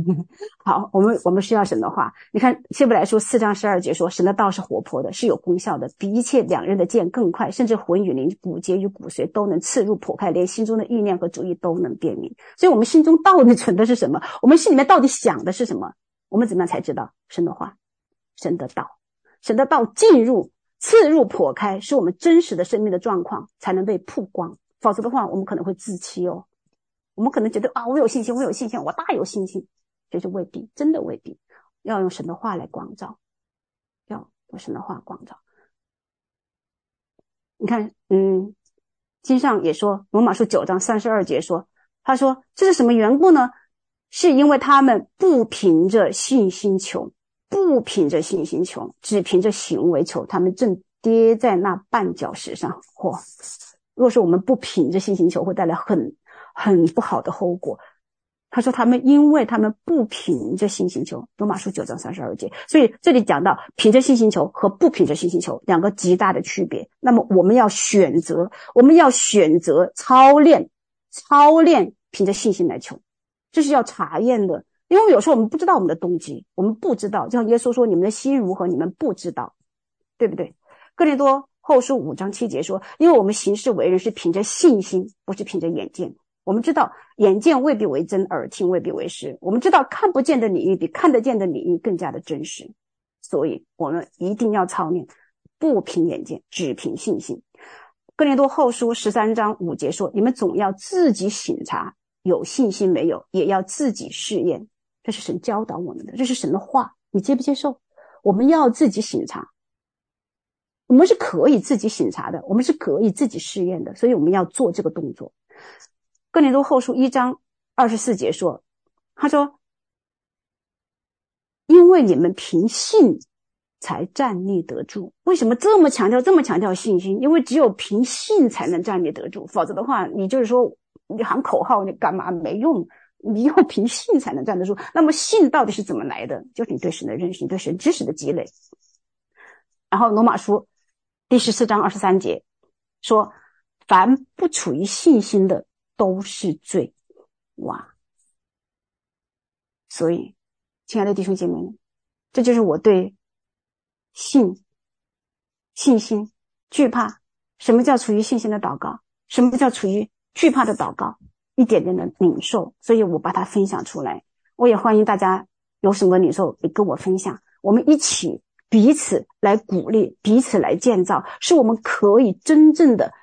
好，我们我们需要神的话。你看希伯来书四章十二节说：“神的道是活泼的，是有功效的，比一切两刃的剑更快，甚至魂与灵、骨节与骨髓都能刺入剖开，连心中的意念和主意都能辨明。”所以，我们心中到底存的是什么？我们心里面到底想的是什么？我们怎么样才知道神的话、神的道？神的道进入、刺入、破开，是我们真实的生命的状况才能被曝光。否则的话，我们可能会自欺哦。我们可能觉得啊，我有信心，我有信心，我大有信心，这就未必，真的未必。要用神的话来光照，要用神的话光照。你看，嗯，经上也说，罗马书九章三十二节说，他说这是什么缘故呢？是因为他们不凭着信心求。不凭着信心求，只凭着行为求，他们正跌在那绊脚石上。嚯！若是我们不凭着信心求，会带来很很不好的后果。他说他们因为他们不凭着信心求，罗马书九章三十二节。所以这里讲到凭着信心求和不凭着信心求两个极大的区别。那么我们要选择，我们要选择操练，操练凭着信心来求，这是要查验的。因为有时候我们不知道我们的动机，我们不知道，就像耶稣说：“你们的心如何，你们不知道，对不对？”哥林多后书五章七节说：“因为我们行事为人是凭着信心，不是凭着眼见。我们知道眼见未必为真，耳听未必为实。我们知道看不见的领域比看得见的领域更加的真实，所以我们一定要操练，不凭眼见，只凭信心。”哥林多后书十三章五节说：“你们总要自己省察，有信心没有，也要自己试验。”这是神教导我们的，这是神的话，你接不接受？我们要自己省察，我们是可以自己省察的，我们是可以自己试验的，所以我们要做这个动作。哥林多后书一章二十四节说：“他说，因为你们凭信才站立得住。为什么这么强调，这么强调信心？因为只有凭信才能站立得住，否则的话，你就是说。”你喊口号，你干嘛没用？你要凭信才能站得住。那么信到底是怎么来的？就是你对神的认识，你对神知识的积累。然后罗马书第十四章二十三节说：“凡不处于信心的，都是罪。”哇！所以，亲爱的弟兄姐妹们，这就是我对信、信心、惧怕。什么叫处于信心的祷告？什么叫处于惧怕的祷告？一点点的领受，所以我把它分享出来。我也欢迎大家有什么领受，也跟我分享。我们一起彼此来鼓励，彼此来建造，是我们可以真正的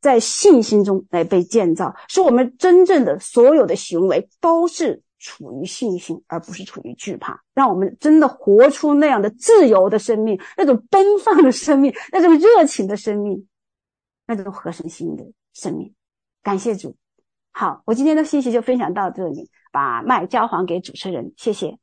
在信心中来被建造，是我们真正的所有的行为都是处于信心，而不是处于惧怕。让我们真的活出那样的自由的生命，那种奔放的生命，那种热情的生命。那种合神心的生命，感谢主。好，我今天的信息就分享到这里，把麦交还给主持人，谢谢。